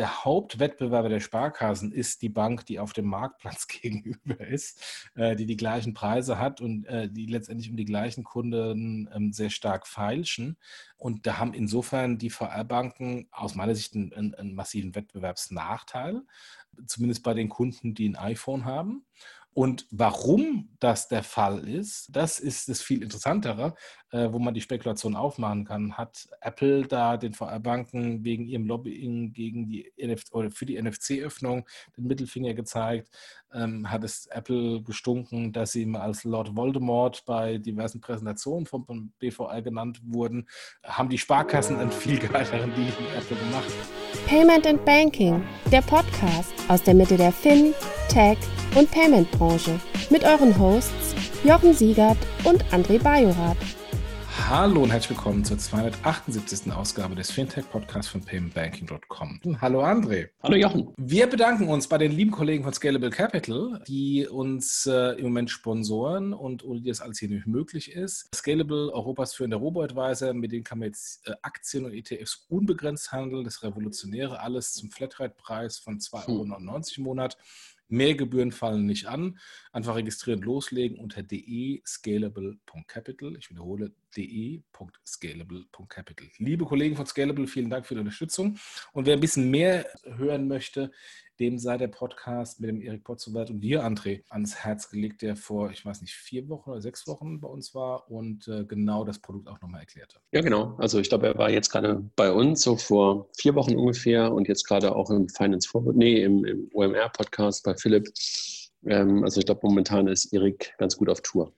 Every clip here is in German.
der Hauptwettbewerber der Sparkassen ist die Bank, die auf dem Marktplatz gegenüber ist, äh, die die gleichen Preise hat und äh, die letztendlich um die gleichen Kunden ähm, sehr stark feilschen. Und da haben insofern die VR-Banken aus meiner Sicht einen, einen, einen massiven Wettbewerbsnachteil, zumindest bei den Kunden, die ein iPhone haben. Und warum das der Fall ist, das ist das viel interessantere, äh, wo man die Spekulation aufmachen kann. Hat Apple da den VR-Banken wegen ihrem Lobbying gegen die NF oder für die NFC-Öffnung den Mittelfinger gezeigt? Ähm, hat es Apple gestunken, dass sie mal als Lord Voldemort bei diversen Präsentationen vom BVR genannt wurden? Haben die Sparkassen einen viel geileren Deal mit Apple gemacht? Payment and Banking, der Podcast aus der Mitte der Fin, Tech und Payment-Branche mit euren Hosts Jochen Siegert und André Bajorath. Hallo und herzlich willkommen zur 278. Ausgabe des Fintech-Podcasts von paymentbanking.com. Hallo André. Hallo Jochen. Wir bedanken uns bei den lieben Kollegen von Scalable Capital, die uns äh, im Moment sponsoren und ohne die das alles hier nicht möglich ist. Scalable, Europas führender Robo-Advisor, mit denen kann man jetzt äh, Aktien und ETFs unbegrenzt handeln. Das Revolutionäre, alles zum Flatrate-Preis von 2,99 Euro im Monat. Mehr Gebühren fallen nicht an. Einfach registrieren, loslegen unter de-scalable.capital. Ich wiederhole, de.scalable.capital. Liebe Kollegen von Scalable, vielen Dank für die Unterstützung. Und wer ein bisschen mehr hören möchte, dem sei der Podcast mit dem Erik Potzowert und dir, André, ans Herz gelegt, der vor, ich weiß nicht, vier Wochen oder sechs Wochen bei uns war und äh, genau das Produkt auch nochmal erklärte. Ja, genau. Also ich glaube, er war jetzt gerade bei uns, so vor vier Wochen ungefähr und jetzt gerade auch im Finance Forward, nee, im, im OMR-Podcast bei Philipp. Ähm, also ich glaube, momentan ist Erik ganz gut auf Tour.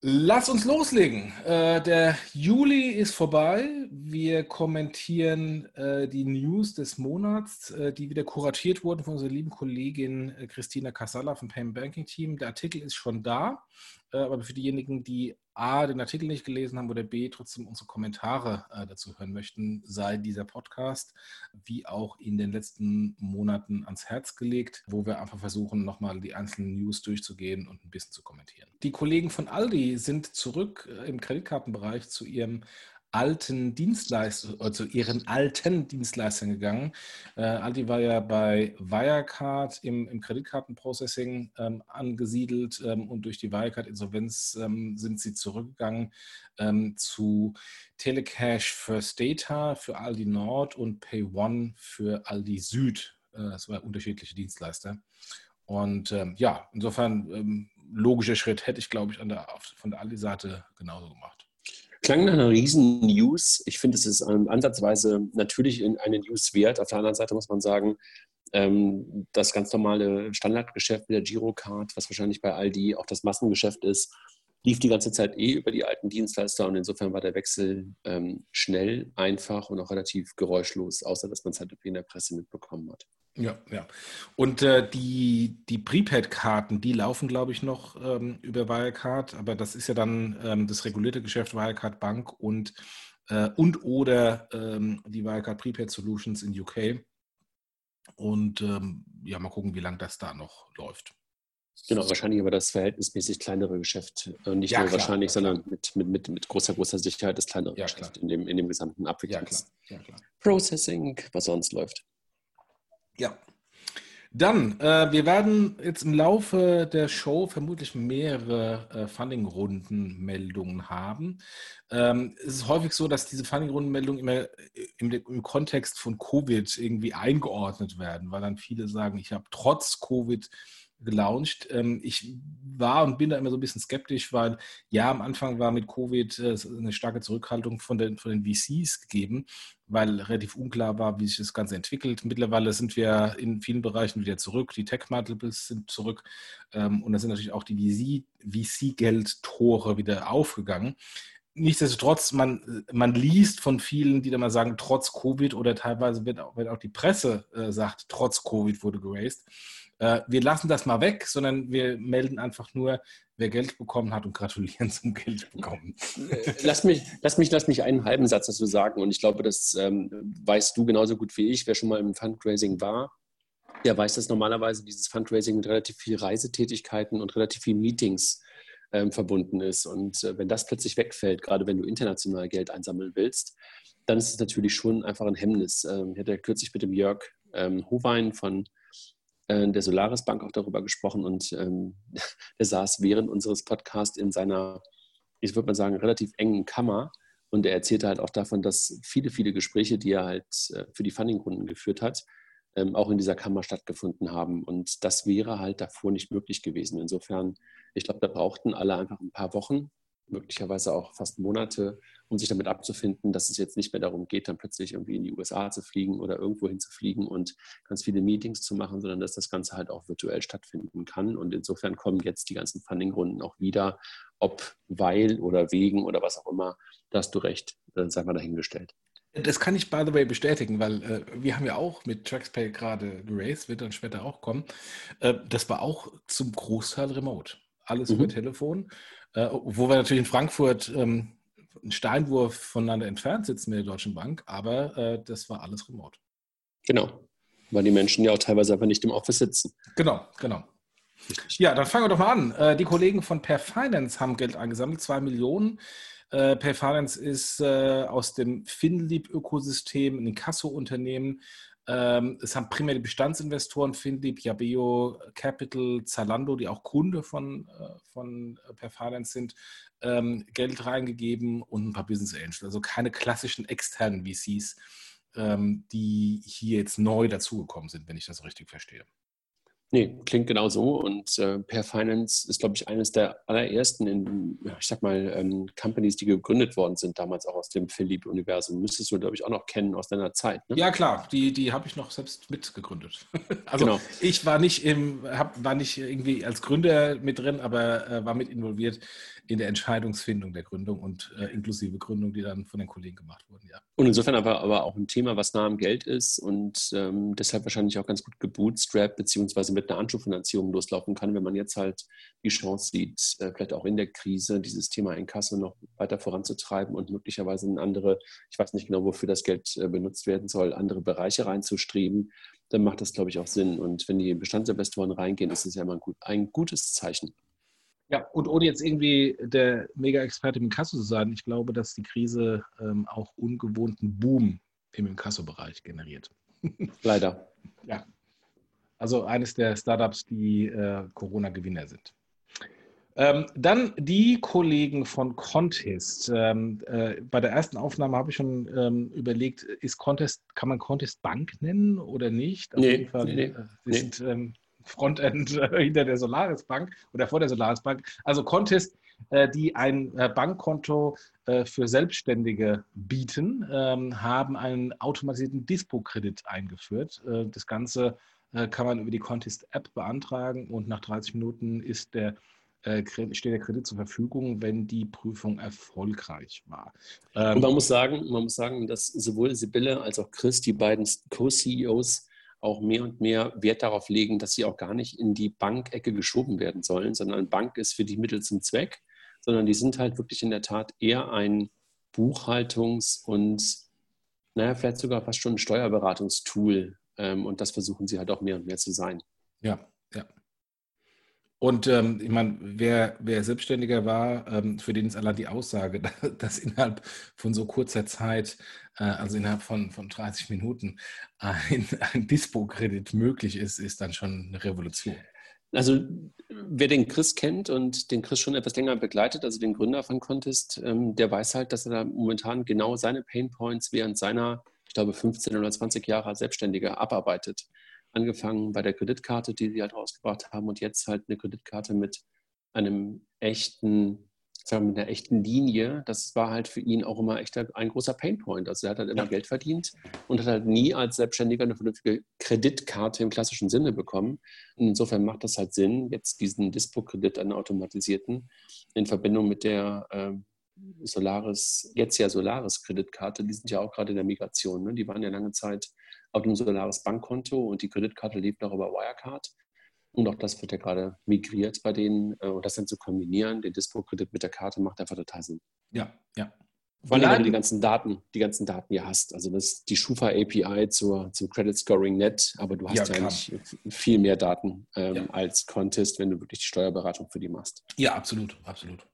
Lass uns loslegen. Äh, der Juli ist vorbei. Wir kommentieren äh, die News des Monats, äh, die wieder kuratiert wurden von unserer lieben Kollegin äh, Christina Casalla vom Payment Banking Team. Der Artikel ist schon da. Äh, aber für diejenigen, die A, den Artikel nicht gelesen haben oder B, trotzdem unsere Kommentare äh, dazu hören möchten, sei dieser Podcast wie auch in den letzten Monaten ans Herz gelegt, wo wir einfach versuchen, nochmal die einzelnen News durchzugehen und ein bisschen zu kommentieren. Die Kollegen von Aldi sind zurück äh, im Kreditkartenbereich zu ihrem alten Dienstleistern, also ihren alten Dienstleistern gegangen. Äh, Aldi war ja bei Wirecard im, im Kreditkartenprocessing ähm, angesiedelt ähm, und durch die Wirecard-Insolvenz ähm, sind sie zurückgegangen ähm, zu Telecash First Data für Aldi Nord und PayOne für Aldi Süd. Äh, das waren unterschiedliche Dienstleister. Und ähm, ja, insofern ähm, logischer Schritt hätte ich, glaube ich, der, von der Aldi-Seite genauso gemacht. Klang nach einer riesen News. Ich finde, es ist ansatzweise natürlich eine News wert. Auf der anderen Seite muss man sagen, ähm, das ganz normale Standardgeschäft mit der Girocard, was wahrscheinlich bei Aldi auch das Massengeschäft ist, lief die ganze Zeit eh über die alten Dienstleister und insofern war der Wechsel ähm, schnell, einfach und auch relativ geräuschlos, außer dass man es halt in der Presse mitbekommen hat. Ja, ja. Und äh, die, die Prepaid-Karten, die laufen, glaube ich, noch ähm, über Wirecard, aber das ist ja dann ähm, das regulierte Geschäft Wirecard Bank und, äh, und oder ähm, die Wirecard Prepaid Solutions in UK. Und ähm, ja, mal gucken, wie lange das da noch läuft. Genau, wahrscheinlich aber das verhältnismäßig kleinere Geschäft. Äh, nicht ja, nur klar, wahrscheinlich, klar. sondern mit, mit, mit, mit großer, großer Sicherheit das kleinere ja, Geschäft in dem, in dem gesamten Abwicklungs ja, Processing, was sonst läuft. Ja. Dann, äh, wir werden jetzt im Laufe der Show vermutlich mehrere äh, Funding-Runden-Meldungen haben. Ähm, es ist häufig so, dass diese Funding-Runden-Meldungen immer im, im, Kontext von Covid irgendwie eingeordnet werden, weil dann viele sagen, ich habe trotz Covid gelauncht. Ähm, ich war und bin da immer so ein bisschen skeptisch, weil ja, am Anfang war mit Covid äh, eine starke Zurückhaltung von den, von den VCs gegeben, weil relativ unklar war, wie sich das Ganze entwickelt. Mittlerweile sind wir in vielen Bereichen wieder zurück. Die Tech-Multiples sind zurück ähm, und da sind natürlich auch die VC-Geldtore wieder aufgegangen. Nichtsdestotrotz, man, man liest von vielen, die da mal sagen, trotz Covid oder teilweise wird auch, wird auch die Presse äh, sagt, trotz Covid wurde geraced äh, wir lassen das mal weg, sondern wir melden einfach nur, wer Geld bekommen hat und gratulieren zum Geld bekommen. Äh, lass mich, lass mich, lass mich einen halben Satz dazu sagen und ich glaube, das ähm, weißt du genauso gut wie ich, wer schon mal im Fundraising war. Der weiß, dass normalerweise dieses Fundraising mit relativ viel Reisetätigkeiten und relativ viel Meetings ähm, verbunden ist. Und äh, wenn das plötzlich wegfällt, gerade wenn du international Geld einsammeln willst, dann ist es natürlich schon einfach ein Hemmnis. Ähm, ich hatte kürzlich mit dem Jörg ähm, Howein von äh, der Solaris Bank auch darüber gesprochen und ähm, der saß während unseres Podcasts in seiner, ich würde mal sagen, relativ engen Kammer und er erzählte halt auch davon, dass viele, viele Gespräche, die er halt äh, für die Funding-Runden geführt hat, ähm, auch in dieser Kammer stattgefunden haben. Und das wäre halt davor nicht möglich gewesen. Insofern, ich glaube, da brauchten alle einfach ein paar Wochen, möglicherweise auch fast Monate, um sich damit abzufinden, dass es jetzt nicht mehr darum geht, dann plötzlich irgendwie in die USA zu fliegen oder irgendwo hin zu fliegen und ganz viele Meetings zu machen, sondern dass das Ganze halt auch virtuell stattfinden kann. Und insofern kommen jetzt die ganzen Funding-Runden auch wieder, ob weil oder wegen oder was auch immer, da hast du recht, das sei mal dahingestellt. Das kann ich, by the way, bestätigen, weil äh, wir haben ja auch mit TraxPay gerade geraced, wird dann später auch kommen. Äh, das war auch zum Großteil remote. Alles mhm. über Telefon. Äh, wo wir natürlich in Frankfurt ähm, einen Steinwurf voneinander entfernt sitzen mit der Deutschen Bank, aber äh, das war alles remote. Genau, weil die Menschen ja auch teilweise einfach nicht im Office sitzen. Genau, genau. Ja, dann fangen wir doch mal an. Äh, die Kollegen von Per Finance haben Geld eingesammelt, zwei Millionen. Äh, Per Finance ist äh, aus dem FinLeap-Ökosystem ein Inkasso-Unternehmen. Ähm, es haben primär die Bestandsinvestoren FinLeap, Yabeo Capital, Zalando, die auch Kunde von, äh, von Per Finance sind, ähm, Geld reingegeben und ein paar Business Angels. Also keine klassischen externen VCs, ähm, die hier jetzt neu dazugekommen sind, wenn ich das richtig verstehe. Nee, klingt genau so. Und äh, Per Finance ist, glaube ich, eines der allerersten, in, ich sag mal, ähm, Companies, die gegründet worden sind, damals auch aus dem Philipp-Universum. Müsstest du, glaube ich, auch noch kennen aus deiner Zeit. Ne? Ja, klar, die, die habe ich noch selbst mitgegründet. also genau. ich war nicht im, hab, war nicht irgendwie als Gründer mit drin, aber äh, war mit involviert in der Entscheidungsfindung der Gründung und äh, inklusive Gründung, die dann von den Kollegen gemacht wurden, ja. Und insofern aber, aber auch ein Thema, was nah am Geld ist und ähm, deshalb wahrscheinlich auch ganz gut gebootstrapped beziehungsweise mit einer Anschubfinanzierung loslaufen kann, wenn man jetzt halt die Chance sieht, äh, vielleicht auch in der Krise dieses Thema Inkasso noch weiter voranzutreiben und möglicherweise in andere, ich weiß nicht genau, wofür das Geld äh, benutzt werden soll, andere Bereiche reinzustreben, dann macht das, glaube ich, auch Sinn. Und wenn die Bestandsinvestoren reingehen, ist es ja immer ein, gut, ein gutes Zeichen. Ja, und ohne jetzt irgendwie der Mega-Experte im Inkasso zu sein, ich glaube, dass die Krise ähm, auch ungewohnten Boom im Inkasso-Bereich generiert. Leider. Ja. Also eines der Startups, die äh, Corona-Gewinner sind. Ähm, dann die Kollegen von Contest. Ähm, äh, bei der ersten Aufnahme habe ich schon ähm, überlegt, ist Contest, kann man Contest Bank nennen oder nicht? Auf nee, jeden Fall, nee, äh, nee. sind ähm, Frontend äh, hinter der Solaris Bank oder vor der Solaris Bank. Also Contest, äh, die ein äh, Bankkonto für Selbstständige bieten, ähm, haben einen automatisierten Dispo-Kredit eingeführt. Das Ganze kann man über die Contest-App beantragen und nach 30 Minuten ist der steht der Kredit zur Verfügung, wenn die Prüfung erfolgreich war. Und man muss sagen, man muss sagen, dass sowohl Sibylle als auch Chris, die beiden Co-CEOs, auch mehr und mehr Wert darauf legen, dass sie auch gar nicht in die Bankecke geschoben werden sollen, sondern Bank ist für die Mittel zum Zweck, sondern die sind halt wirklich in der Tat eher ein Buchhaltungs- und naja, vielleicht sogar fast schon ein Steuerberatungstool. Ähm, und das versuchen sie halt auch mehr und mehr zu sein. Ja, ja. Und ähm, ich meine, wer, wer Selbstständiger war, ähm, für den ist allein die Aussage, dass innerhalb von so kurzer Zeit, also innerhalb von, von 30 Minuten, ein, ein Dispo-Kredit möglich ist, ist dann schon eine Revolution. Also wer den Chris kennt und den Chris schon etwas länger begleitet, also den Gründer von Contest, ähm, der weiß halt, dass er da momentan genau seine Painpoints während seiner, ich glaube, 15 oder 20 Jahre als Selbstständiger abarbeitet angefangen bei der Kreditkarte, die sie halt rausgebracht haben und jetzt halt eine Kreditkarte mit einem echten, sagen mit einer echten Linie. Das war halt für ihn auch immer echt ein großer Painpoint. Also er hat halt immer ja. Geld verdient und hat halt nie als Selbstständiger eine vernünftige Kreditkarte im klassischen Sinne bekommen. Und insofern macht das halt Sinn, jetzt diesen Dispo-Kredit, einen automatisierten, in Verbindung mit der äh, Solaris, jetzt ja Solaris-Kreditkarte, die sind ja auch gerade in der Migration. Ne? Die waren ja lange Zeit auf dem Solaris Bankkonto und die Kreditkarte lief noch über Wirecard. Und auch das wird ja gerade migriert bei denen. Äh, und das dann zu kombinieren, den Dispo-Kredit mit der Karte, macht einfach total Sinn. Ja, ja. Vor allem, wenn du die ganzen Daten, die ganzen Daten ja hast. Also das ist die Schufa API zur, zum Credit Scoring Net, aber du hast ja, ja nicht viel mehr Daten ähm, ja. als Contest, wenn du wirklich die Steuerberatung für die machst. Ja, absolut, absolut.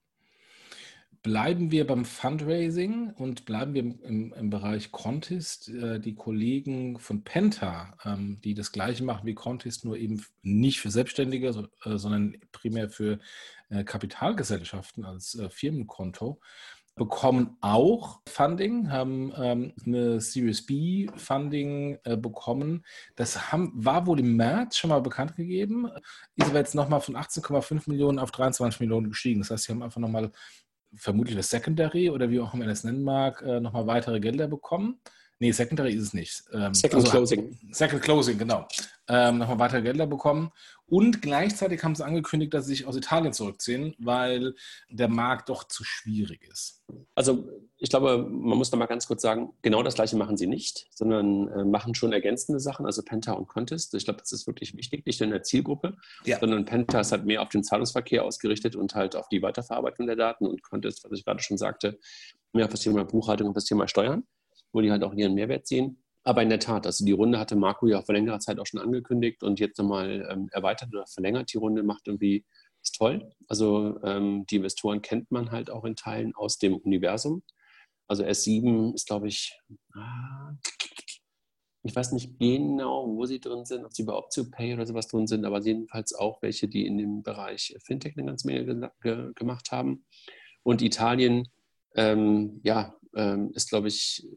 Bleiben wir beim Fundraising und bleiben wir im, im Bereich Contest. Äh, die Kollegen von Penta, ähm, die das gleiche machen wie Contest, nur eben nicht für Selbstständige, äh, sondern primär für äh, Kapitalgesellschaften als Firmenkonto, bekommen auch Funding, haben ähm, eine Series B Funding bekommen. Das haben, war wohl im März schon mal bekannt gegeben. Ist aber jetzt nochmal von 18,5 Millionen auf 23 Millionen gestiegen. Das heißt, sie haben einfach nochmal vermutlich das Secondary oder wie auch immer man es nennen mag, äh, nochmal weitere Gelder bekommen. Nee, Secondary ist es nicht. Ähm, Second also, Closing. Second Closing, genau. Ähm, nochmal weitere Gelder bekommen. Und gleichzeitig haben sie angekündigt, dass sie sich aus Italien zurückziehen, weil der Markt doch zu schwierig ist. Also ich glaube, man muss noch mal ganz kurz sagen, genau das Gleiche machen sie nicht, sondern äh, machen schon ergänzende Sachen, also Penta und Contest. Ich glaube, das ist wirklich wichtig, nicht in der Zielgruppe, ja. sondern Penta ist halt mehr auf den Zahlungsverkehr ausgerichtet und halt auf die Weiterverarbeitung der Daten und Contest, was ich gerade schon sagte, mehr auf das Thema Buchhaltung und das Thema Steuern, wo die halt auch ihren Mehrwert sehen. Aber in der Tat, also die Runde hatte Marco ja vor längerer Zeit auch schon angekündigt und jetzt nochmal ähm, erweitert oder verlängert. Die Runde macht irgendwie, ist toll. Also ähm, die Investoren kennt man halt auch in Teilen aus dem Universum. Also S7 ist, glaube ich, ah, ich weiß nicht genau, wo sie drin sind, ob sie bei OptioPay oder sowas drin sind, aber jedenfalls auch welche, die in dem Bereich Fintech eine ganze Menge ge ge gemacht haben. Und Italien, ähm, ja, ähm, ist, glaube ich,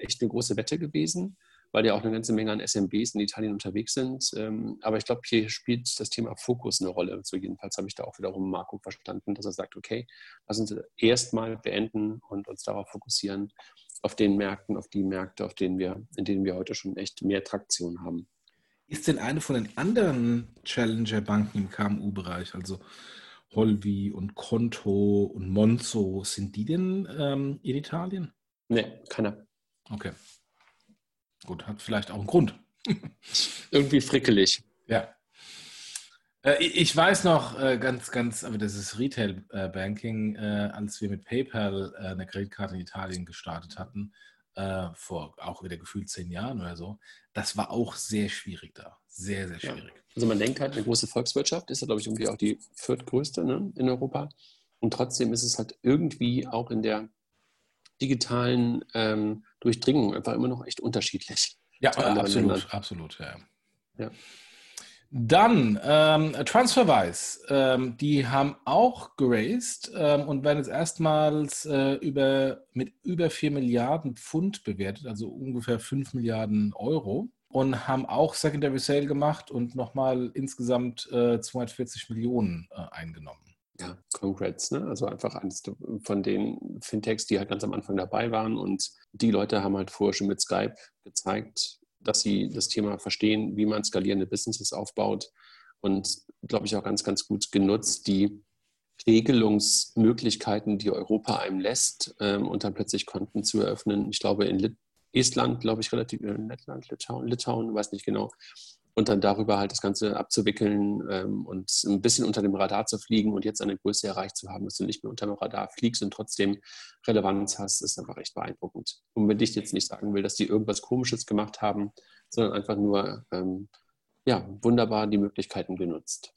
echt eine große Wette gewesen, weil ja auch eine ganze Menge an SMBs in Italien unterwegs sind. Ähm, aber ich glaube, hier spielt das Thema Fokus eine Rolle. So jedenfalls habe ich da auch wiederum Marco verstanden, dass er sagt, okay, lass uns erstmal beenden und uns darauf fokussieren, auf den Märkten, auf die Märkte, auf denen wir, in denen wir heute schon echt mehr Traktion haben. Ist denn eine von den anderen Challenger-Banken im KMU-Bereich, also Holvi und Konto und Monzo, sind die denn ähm, in Italien? Nee, keiner. Okay. Gut, hat vielleicht auch einen Grund. Irgendwie frickelig. Ja. Äh, ich weiß noch äh, ganz, ganz, aber das ist Retail Banking, äh, als wir mit PayPal eine Kreditkarte in Italien gestartet hatten, vor auch wieder gefühlt zehn Jahren oder so. Das war auch sehr schwierig da. Sehr, sehr schwierig. Ja. Also man denkt halt, eine große Volkswirtschaft ist ja, glaube ich, irgendwie auch die viertgrößte ne, in Europa. Und trotzdem ist es halt irgendwie auch in der digitalen ähm, Durchdringung einfach immer noch echt unterschiedlich. Ja, absolut, Ländern. absolut, ja. ja. Dann ähm, TransferWise, ähm, die haben auch geraced ähm, und werden jetzt erstmals äh, über, mit über 4 Milliarden Pfund bewertet, also ungefähr 5 Milliarden Euro und haben auch Secondary Sale gemacht und nochmal insgesamt äh, 240 Millionen äh, eingenommen. Ja, Congrats, ne? Also einfach eines von den Fintechs, die halt ganz am Anfang dabei waren. Und die Leute haben halt vorher schon mit Skype gezeigt, dass sie das Thema verstehen, wie man skalierende Businesses aufbaut. Und glaube ich auch ganz, ganz gut genutzt, die Regelungsmöglichkeiten, die Europa einem lässt, ähm, und dann plötzlich Konten zu eröffnen. Ich glaube, in Estland, glaube ich, relativ, in äh, Lettland, Litauen, Litauen, weiß nicht genau, und dann darüber halt das Ganze abzuwickeln ähm, und ein bisschen unter dem Radar zu fliegen und jetzt eine Größe erreicht zu haben, dass du nicht mehr unter dem Radar fliegst und trotzdem Relevanz hast, ist einfach recht beeindruckend. Und wenn ich jetzt nicht sagen will, dass die irgendwas Komisches gemacht haben, sondern einfach nur ähm, ja, wunderbar die Möglichkeiten genutzt.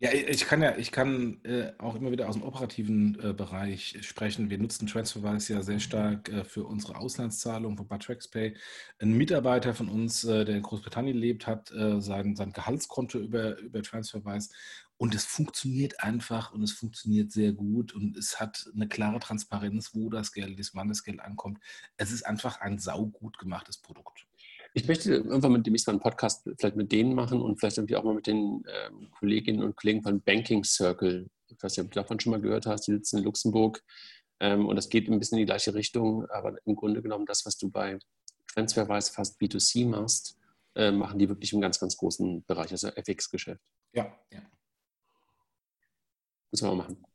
Ja, ich kann ja, ich kann äh, auch immer wieder aus dem operativen äh, Bereich sprechen. Wir nutzen TransferWise ja sehr stark äh, für unsere Auslandszahlungen von TraxPay. Ein Mitarbeiter von uns, äh, der in Großbritannien lebt, hat äh, sein, sein Gehaltskonto über, über TransferWise und es funktioniert einfach und es funktioniert sehr gut und es hat eine klare Transparenz, wo das Geld ist, wann das Geld ankommt. Es ist einfach ein saugut gemachtes Produkt. Ich möchte irgendwann mit demnächst mal einen Podcast vielleicht mit denen machen und vielleicht irgendwie auch mal mit den ähm, Kolleginnen und Kollegen von Banking Circle. Ich weiß nicht, ob du davon schon mal gehört hast, die sitzen in Luxemburg. Ähm, und das geht ein bisschen in die gleiche Richtung, aber im Grunde genommen das, was du bei Transferwise fast B2C machst, äh, machen die wirklich im ganz, ganz großen Bereich, also FX-Geschäft. Ja, ja. Müssen wir mal machen.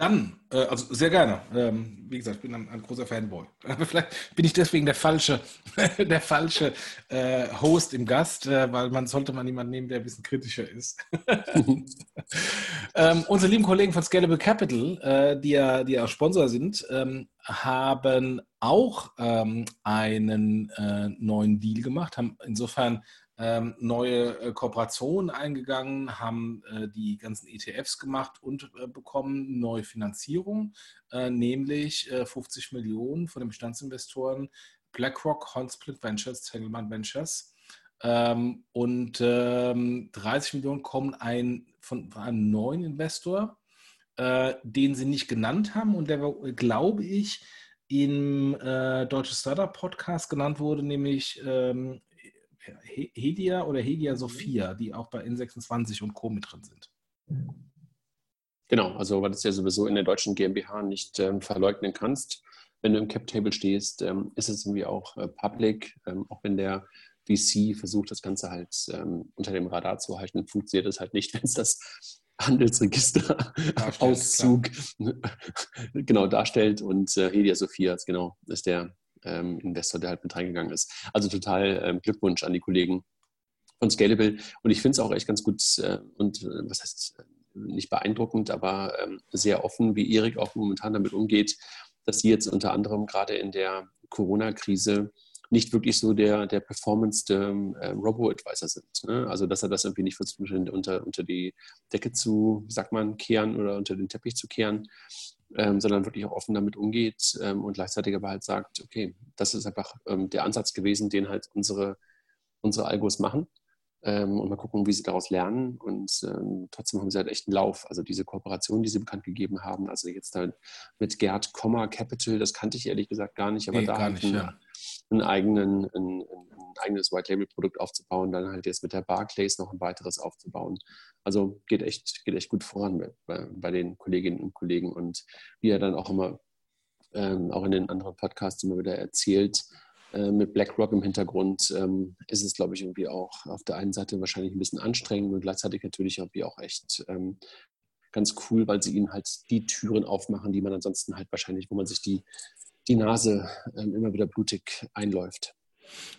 Dann, äh, also sehr gerne. Ähm, wie gesagt, ich bin ein, ein, großer Fanboy. Aber vielleicht bin ich deswegen der falsche, der falsche äh, Host im Gast, äh, weil man sollte mal jemanden nehmen, der ein bisschen kritischer ist. ähm, unsere lieben Kollegen von Scalable Capital, äh, die ja, die ja Sponsor sind, ähm, haben auch ähm, einen äh, neuen Deal gemacht, haben insofern ähm, neue äh, Kooperationen eingegangen, haben äh, die ganzen ETFs gemacht und äh, bekommen neue Finanzierung, äh, nämlich 50 Millionen von den Bestandsinvestoren BlackRock, Hornsplit Ventures, Tengelmann Ventures. Ähm, und 30 ähm, Millionen kommen ein, von, von einem neuen Investor, äh, den sie nicht genannt haben und der, glaube ich, im äh, Deutsche Startup Podcast genannt wurde, nämlich ähm, Hedia oder Hedia Sophia, die auch bei N26 und Co. mit drin sind. Genau, also weil du es ja sowieso in der deutschen GmbH nicht ähm, verleugnen kannst. Wenn du im Cap-Table stehst, ähm, ist es irgendwie auch äh, public, ähm, auch wenn der VC versucht, das Ganze halt ähm, unter dem Radar zu halten, funktioniert es halt nicht, wenn es das Handelsregister-Auszug genau darstellt. Und äh, Hedia Sophia genau, ist der ähm, Investor, der halt mit reingegangen ist. Also total ähm, Glückwunsch an die Kollegen von Scalable. Und ich finde es auch echt ganz gut äh, und äh, was heißt äh, nicht beeindruckend, aber ähm, sehr offen, wie Erik auch momentan damit umgeht, dass sie jetzt unter anderem gerade in der Corona-Krise nicht wirklich so der, der performance äh, Robo-Advisor sind. Ne? Also, dass er das irgendwie nicht versucht, unter, unter die Decke zu, sagt man, kehren oder unter den Teppich zu kehren, ähm, sondern wirklich auch offen damit umgeht ähm, und gleichzeitig aber halt sagt, okay, das ist einfach ähm, der Ansatz gewesen, den halt unsere, unsere Algos machen. Ähm, und mal gucken, wie sie daraus lernen. Und ähm, trotzdem haben sie halt echt einen Lauf. Also diese Kooperation, die sie bekannt gegeben haben, also jetzt halt mit Gerd Komma Capital, das kannte ich ehrlich gesagt gar nicht, aber nee, da nicht, einen, ja. Einen, eigenen, ein, ein eigenes White-Label-Produkt aufzubauen, dann halt jetzt mit der Barclays noch ein weiteres aufzubauen. Also geht echt, geht echt gut voran bei, bei den Kolleginnen und Kollegen. Und wie er dann auch immer, ähm, auch in den anderen Podcasts immer wieder erzählt, äh, mit BlackRock im Hintergrund ähm, ist es, glaube ich, irgendwie auch auf der einen Seite wahrscheinlich ein bisschen anstrengend und gleichzeitig natürlich irgendwie auch echt ähm, ganz cool, weil sie ihnen halt die Türen aufmachen, die man ansonsten halt wahrscheinlich, wo man sich die, die Nase ähm, immer wieder blutig einläuft.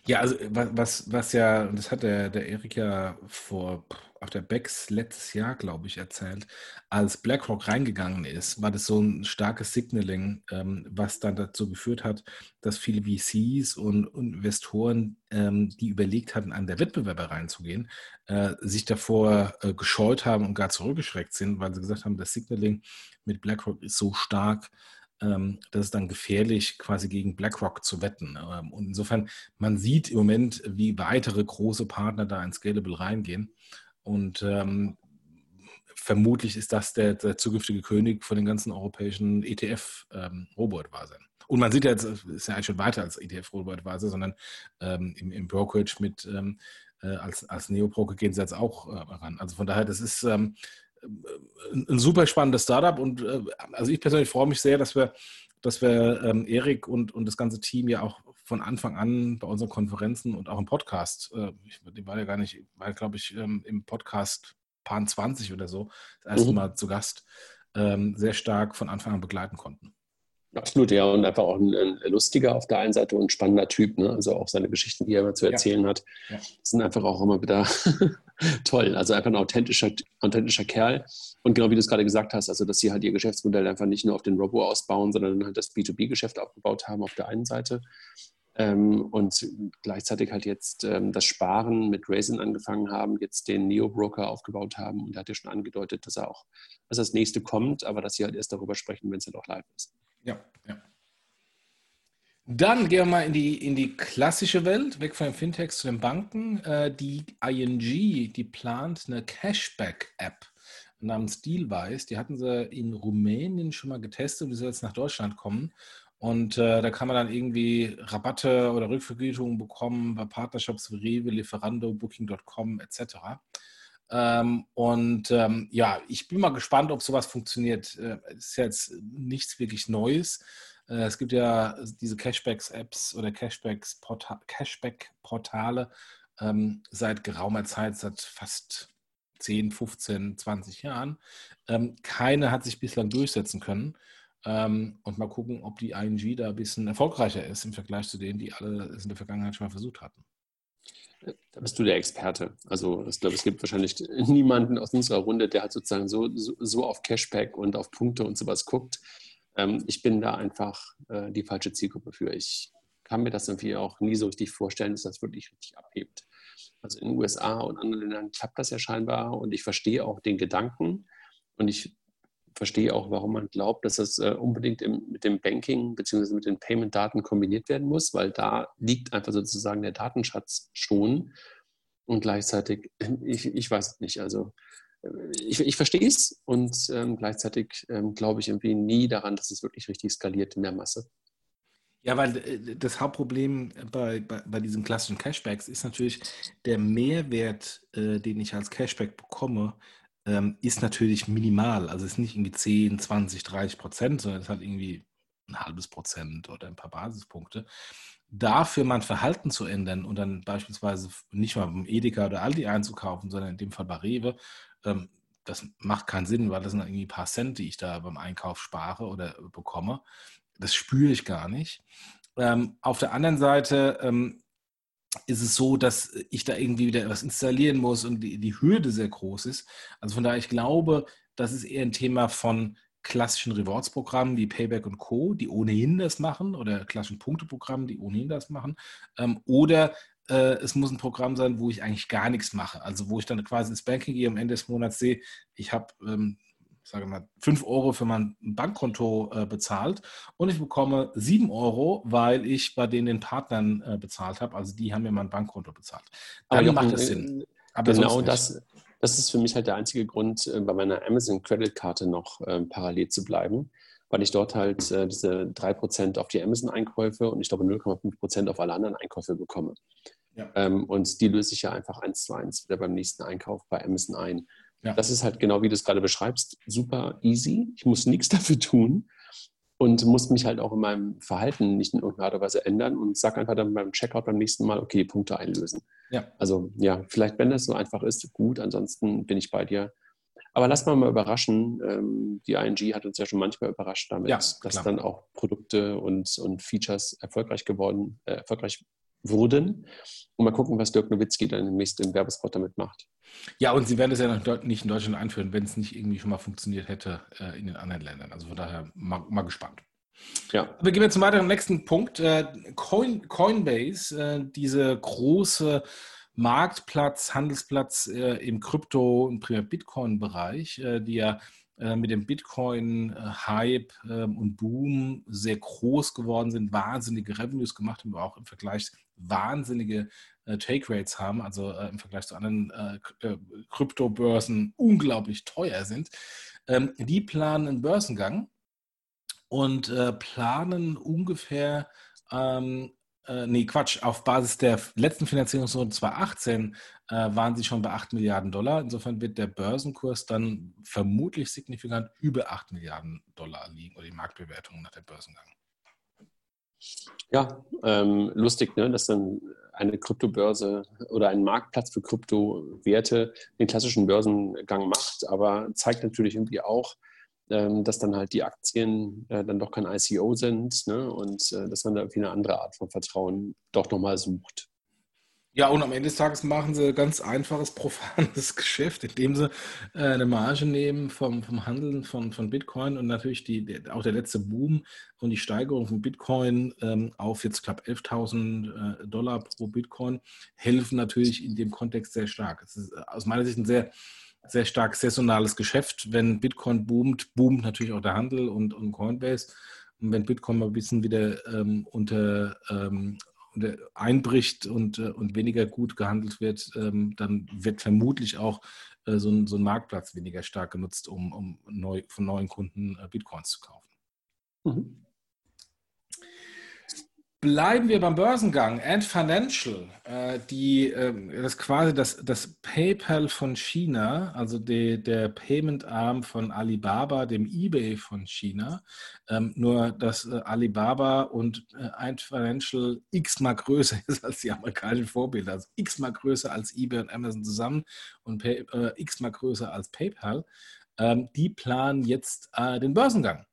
Ja, also was, was ja, das hat der, der Erik ja vor auf der Becks letztes Jahr, glaube ich, erzählt, als BlackRock reingegangen ist, war das so ein starkes Signaling, ähm, was dann dazu geführt hat, dass viele VCs und, Investoren, ähm, die überlegt hatten, an der Wettbewerber reinzugehen, äh, sich davor äh, gescheut haben und gar zurückgeschreckt sind, weil sie gesagt haben, das Signaling mit BlackRock ist so stark, das ist dann gefährlich, quasi gegen BlackRock zu wetten. Ähm, und insofern, man sieht im Moment, wie weitere große Partner da in Scalable reingehen. Und ähm, vermutlich ist das der, der, zukünftige König von den ganzen europäischen ETF-Robo-Advisern. Ähm, und man sieht ja jetzt, ist ja eigentlich schon weiter als ETF-Robo-Advisor, sondern ähm, im, im, Brokerage mit ähm, äh, als, als Neo-Broker gehen sie jetzt auch äh, ran. Also von daher, das ist ähm, ein super spannendes Startup und äh, also ich persönlich freue mich sehr, dass wir, dass wir ähm, Erik und, und das ganze Team ja auch von Anfang an bei unseren Konferenzen und auch im Podcast, äh, die war ja gar nicht, war glaube ich ähm, im Podcast Pan 20 oder so, das erste mhm. Mal zu Gast, ähm, sehr stark von Anfang an begleiten konnten. Absolut, ja, und einfach auch ein, ein, lustiger auf der einen Seite und spannender Typ, ne? also auch seine Geschichten, die er immer zu erzählen ja. hat, ja. sind einfach auch immer wieder toll. Also einfach ein authentischer, authentischer Kerl. Und genau wie du es gerade gesagt hast, also dass sie halt ihr Geschäftsmodell einfach nicht nur auf den Robo ausbauen, sondern halt das B2B-Geschäft aufgebaut haben auf der einen Seite. Ähm, und gleichzeitig halt jetzt ähm, das Sparen mit Raisin angefangen haben, jetzt den Neo-Broker aufgebaut haben und er hat ja schon angedeutet, dass er auch, dass das nächste kommt, aber dass sie halt erst darüber sprechen, wenn es halt auch live ist. Ja, ja. Dann gehen wir mal in die, in die klassische Welt, weg von den Fintechs zu den Banken. Äh, die ING, die plant eine Cashback-App namens Dealwise. Die hatten sie in Rumänien schon mal getestet und die soll jetzt nach Deutschland kommen. Und äh, da kann man dann irgendwie Rabatte oder Rückvergütungen bekommen bei Partnershops wie Rewe, Lieferando, Booking.com etc. Ähm, und ähm, ja, ich bin mal gespannt, ob sowas funktioniert. Äh, es ist jetzt nichts wirklich Neues. Äh, es gibt ja diese Cashbacks-Apps oder Cashbacks-Portale Cashback ähm, seit geraumer Zeit, seit fast 10, 15, 20 Jahren. Ähm, keine hat sich bislang durchsetzen können. Ähm, und mal gucken, ob die ING da ein bisschen erfolgreicher ist im Vergleich zu denen, die alle es in der Vergangenheit schon mal versucht hatten. Da bist du der Experte. Also ich glaube, es gibt wahrscheinlich niemanden aus unserer Runde, der halt sozusagen so, so, so auf Cashback und auf Punkte und sowas guckt. Ähm, ich bin da einfach äh, die falsche Zielgruppe für. Ich kann mir das irgendwie auch nie so richtig vorstellen, dass das wirklich richtig abhebt. Also in den USA und anderen Ländern klappt das ja scheinbar und ich verstehe auch den Gedanken und ich verstehe auch, warum man glaubt, dass das äh, unbedingt im, mit dem Banking bzw. mit den Payment-Daten kombiniert werden muss, weil da liegt einfach sozusagen der Datenschatz schon und gleichzeitig, ich, ich weiß es nicht, also ich, ich verstehe es und ähm, gleichzeitig ähm, glaube ich irgendwie nie daran, dass es wirklich richtig skaliert in der Masse. Ja, weil äh, das Hauptproblem bei, bei, bei diesen klassischen Cashbacks ist natürlich der Mehrwert, äh, den ich als Cashback bekomme, ähm, ist natürlich minimal. Also es ist nicht irgendwie 10, 20, 30 Prozent, sondern es hat irgendwie ein halbes Prozent oder ein paar Basispunkte. Dafür mein Verhalten zu ändern und dann beispielsweise nicht mal beim Edeka oder Aldi einzukaufen, sondern in dem Fall bei Rewe ähm, das macht keinen Sinn, weil das sind irgendwie ein paar Cent, die ich da beim Einkauf spare oder bekomme. Das spüre ich gar nicht. Ähm, auf der anderen Seite ähm, ist es so, dass ich da irgendwie wieder was installieren muss und die, die Hürde sehr groß ist. Also von daher, ich glaube, das ist eher ein Thema von klassischen Rewards-Programmen wie Payback und Co., die ohnehin das machen, oder klassischen Punkteprogrammen, die ohnehin das machen, ähm, oder äh, es muss ein Programm sein, wo ich eigentlich gar nichts mache. Also wo ich dann quasi ins Banking gehe am Ende des Monats sehe, ich habe, ähm, sage mal, 5 Euro für mein Bankkonto äh, bezahlt und ich bekomme 7 Euro, weil ich bei denen den Partnern äh, bezahlt habe. Also die haben mir mein Bankkonto bezahlt. Dann Aber macht es Sinn. Aber genau das, das ist für mich halt der einzige Grund, äh, bei meiner Amazon Credit Karte noch äh, parallel zu bleiben weil ich dort halt äh, diese 3% auf die Amazon-Einkäufe und ich glaube 0,5% auf alle anderen Einkäufe bekomme. Ja. Ähm, und die löse ich ja einfach eins zu eins wieder beim nächsten Einkauf bei Amazon ein. Ja. Das ist halt genau wie du es gerade beschreibst, super easy. Ich muss nichts dafür tun und muss mich halt auch in meinem Verhalten nicht in irgendeiner Art und Weise ändern und sage einfach dann beim Checkout beim nächsten Mal, okay, Punkte einlösen. Ja. Also ja, vielleicht, wenn das so einfach ist, gut, ansonsten bin ich bei dir. Aber lass mal mal überraschen. Ähm, die ING hat uns ja schon manchmal überrascht damit, ja, dass dann auch Produkte und, und Features erfolgreich geworden, äh, erfolgreich wurden. Und mal gucken, was Dirk Nowitzki dann demnächst im Werbespot damit macht. Ja, und sie werden es ja noch nicht in Deutschland einführen, wenn es nicht irgendwie schon mal funktioniert hätte äh, in den anderen Ländern. Also von daher mal, mal gespannt. Ja. Wir gehen jetzt zum weiteren nächsten Punkt. Äh, Coin, Coinbase, äh, diese große Marktplatz, Handelsplatz äh, im Krypto- und primär Bitcoin-Bereich, äh, die ja mit dem Bitcoin-Hype ähm, und Boom sehr groß geworden sind, wahnsinnige Revenues gemacht haben, aber auch im Vergleich wahnsinnige äh, Take-Rates haben, also äh, im Vergleich zu anderen äh, Kryptobörsen unglaublich teuer sind. Ähm, die planen einen Börsengang und planen ungefähr ähm, äh, nee, Quatsch, auf Basis der letzten Finanzierungsrunde 2018 äh, waren sie schon bei 8 Milliarden Dollar. Insofern wird der Börsenkurs dann vermutlich signifikant über 8 Milliarden Dollar liegen oder die Marktbewertung nach dem Börsengang. Ja, ähm, lustig, ne, dass dann eine Kryptobörse oder ein Marktplatz für Kryptowerte den klassischen Börsengang macht, aber zeigt natürlich irgendwie auch, ähm, dass dann halt die Aktien äh, dann doch kein ICO sind ne? und äh, dass man da irgendwie eine andere Art von Vertrauen doch nochmal sucht. Ja, und am Ende des Tages machen sie ganz einfaches, profanes Geschäft, indem sie äh, eine Marge nehmen vom, vom Handeln von, von Bitcoin und natürlich die, auch der letzte Boom und die Steigerung von Bitcoin ähm, auf jetzt knapp 11.000 äh, Dollar pro Bitcoin helfen natürlich in dem Kontext sehr stark. Es ist aus meiner Sicht ein sehr sehr stark saisonales Geschäft. Wenn Bitcoin boomt, boomt natürlich auch der Handel und, und Coinbase. Und wenn Bitcoin mal ein bisschen wieder ähm, unter, ähm, einbricht und, äh, und weniger gut gehandelt wird, ähm, dann wird vermutlich auch äh, so, ein, so, ein, Marktplatz weniger stark genutzt, um, um neu, von neuen Kunden äh, Bitcoins zu kaufen. Mhm. Bleiben wir beim Börsengang. Ant Financial, äh, die, äh, das quasi das, das PayPal von China, also die, der Payment-Arm von Alibaba, dem eBay von China. Ähm, nur, dass äh, Alibaba und äh, Ant Financial x-mal größer ist als die amerikanischen Vorbilder. Also x-mal größer als eBay und Amazon zusammen und äh, x-mal größer als PayPal. Ähm, die planen jetzt äh, den Börsengang.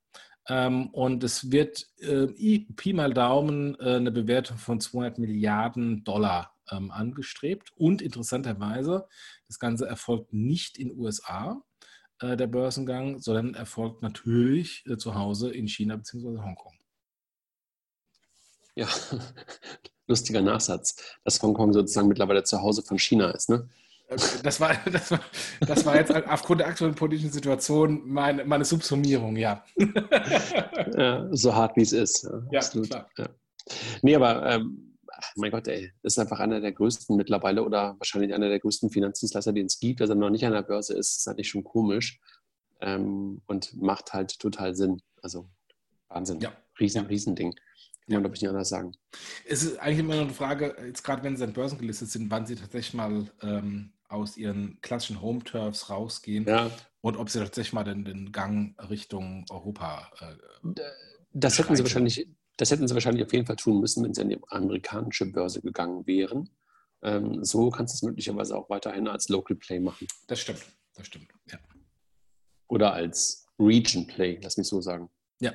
Ähm, und es wird äh, Pi mal Daumen äh, eine Bewertung von 200 Milliarden Dollar ähm, angestrebt. Und interessanterweise, das Ganze erfolgt nicht in USA, äh, der Börsengang, sondern erfolgt natürlich zu Hause in China bzw. Hongkong. Ja, lustiger Nachsatz, dass Hongkong sozusagen mittlerweile zu Hause von China ist, ne? Das war, das war, das war jetzt aufgrund der aktuellen politischen Situation meine, meine Subsumierung, ja. ja. So hart wie es ist. Ja, ja absolut. Klar. Ja. Nee, aber ähm, mein Gott, ey, das ist einfach einer der größten mittlerweile oder wahrscheinlich einer der größten Finanzdienstleister, den es gibt. Dass er noch nicht an der Börse ist, ist eigentlich schon komisch ähm, und macht halt total Sinn. Also Wahnsinn. Ja. Riesen, Riesending. Kann man, glaube ich, nicht anders sagen. Es ist eigentlich immer noch eine Frage, jetzt gerade wenn sie an Börsen gelistet sind, wann sie tatsächlich mal ähm, aus ihren klassischen Home-Turfs rausgehen ja. und ob sie tatsächlich mal den, den Gang Richtung Europa. Äh, das hätten sie wahrscheinlich, das hätten sie wahrscheinlich auf jeden Fall tun müssen, wenn sie an die amerikanische Börse gegangen wären. Ähm, so kannst du es möglicherweise auch weiterhin als Local Play machen. Das stimmt, das stimmt, ja. Oder als Region Play, lass mich so sagen. Ja,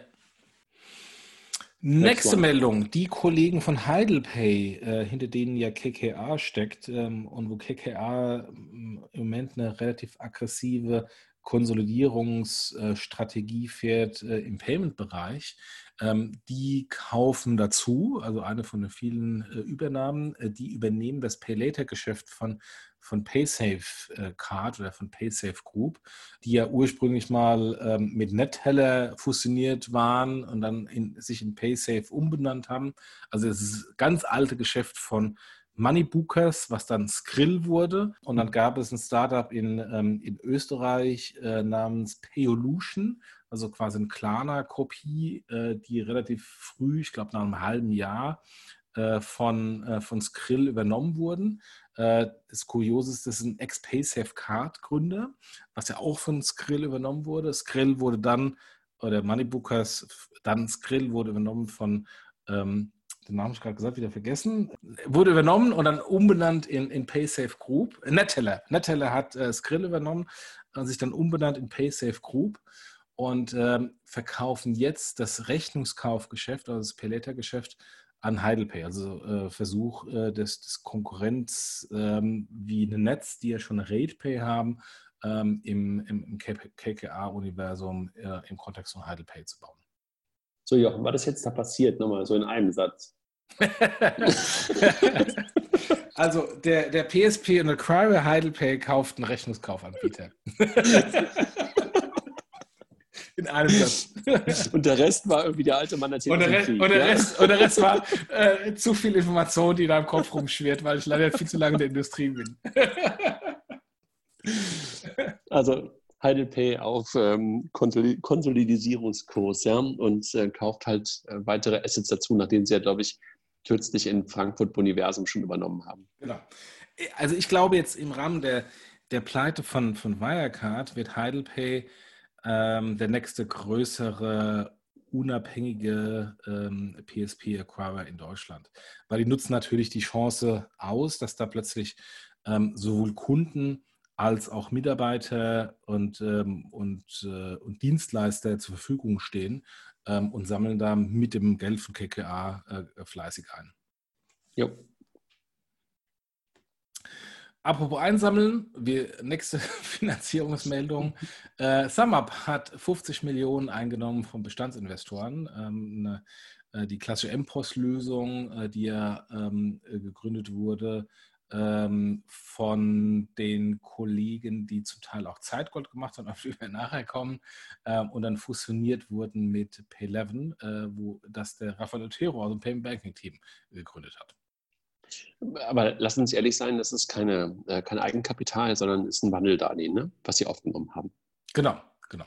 Nächste Meldung. Die Kollegen von HeidelPay, äh, hinter denen ja KKA steckt ähm, und wo KKA ähm, im Moment eine relativ aggressive Konsolidierungsstrategie fährt äh, im Payment-Bereich, ähm, die kaufen dazu, also eine von den vielen äh, Übernahmen, äh, die übernehmen das Pay-Later-Geschäft von von PaySafe äh, Card oder von PaySafe Group, die ja ursprünglich mal ähm, mit NetTeller fusioniert waren und dann in, sich in PaySafe umbenannt haben. Also es ist das ganz alte Geschäft von Moneybookers, was dann Skrill wurde. Und dann gab es ein Startup in, ähm, in Österreich äh, namens Payolution, also quasi eine Klarna-Kopie, äh, die relativ früh, ich glaube nach einem halben Jahr, äh, von, äh, von Skrill übernommen wurden. Äh, das Kuriose ist, das ist ein Ex-PaySafe-Card-Gründer, was ja auch von Skrill übernommen wurde. Skrill wurde dann, oder Moneybookers, dann Skrill wurde übernommen von, ähm, den Namen habe ich gerade gesagt, wieder vergessen, wurde übernommen und dann umbenannt in, in PaySafe Group. Netteller. Netteller hat äh, Skrill übernommen und sich dann umbenannt in PaySafe Group und ähm, verkaufen jetzt das Rechnungskaufgeschäft, also das Pay-Later-Geschäft an Heidelpay, also äh, Versuch äh, des, des Konkurrenz ähm, wie eine Netz, die ja schon RatePay haben, ähm, im, im, im KKA-Universum äh, im Kontext von Heidelpay zu bauen. So, Jochen, was ist jetzt da passiert? Nochmal so in einem Satz. also der, der PSP und der Acquire Heidelpay kauft einen Rechnungskaufanbieter. In einem Satz. Und der Rest war irgendwie der alte Mann erzählt. Und der, Rest, und der, ja? Rest, und der Rest war äh, zu viel Information, die da im Kopf rumschwirrt, weil ich leider viel zu lange in der Industrie bin. also Heidelpay auf ähm, Konsolidierungskurs, ja, und äh, kauft halt äh, weitere Assets dazu, nachdem sie ja, glaube ich, kürzlich in Frankfurt Boniversum schon übernommen haben. Genau. Also ich glaube jetzt im Rahmen der, der Pleite von, von Wirecard wird Heidelpay ähm, der nächste größere unabhängige ähm, PSP-Acquirer in Deutschland. Weil die nutzen natürlich die Chance aus, dass da plötzlich ähm, sowohl Kunden als auch Mitarbeiter und, ähm, und, äh, und Dienstleister zur Verfügung stehen ähm, und sammeln da mit dem Geld von KKA äh, fleißig ein. Ja, Apropos einsammeln, wir, nächste Finanzierungsmeldung. Äh, SumUp hat 50 Millionen eingenommen von Bestandsinvestoren. Ähm, äh, die klassische MPOS-Lösung, äh, die ja ähm, äh, gegründet wurde ähm, von den Kollegen, die zum Teil auch Zeitgold gemacht haben, auf die wir nachher kommen, ähm, und dann fusioniert wurden mit Pay11, äh, wo das der Rafael Otero aus dem Payment Banking Team gegründet hat. Aber lassen uns ehrlich sein, das ist keine, äh, kein Eigenkapital, sondern ist ein Wandeldarlehen, ne? was Sie aufgenommen haben. Genau, genau.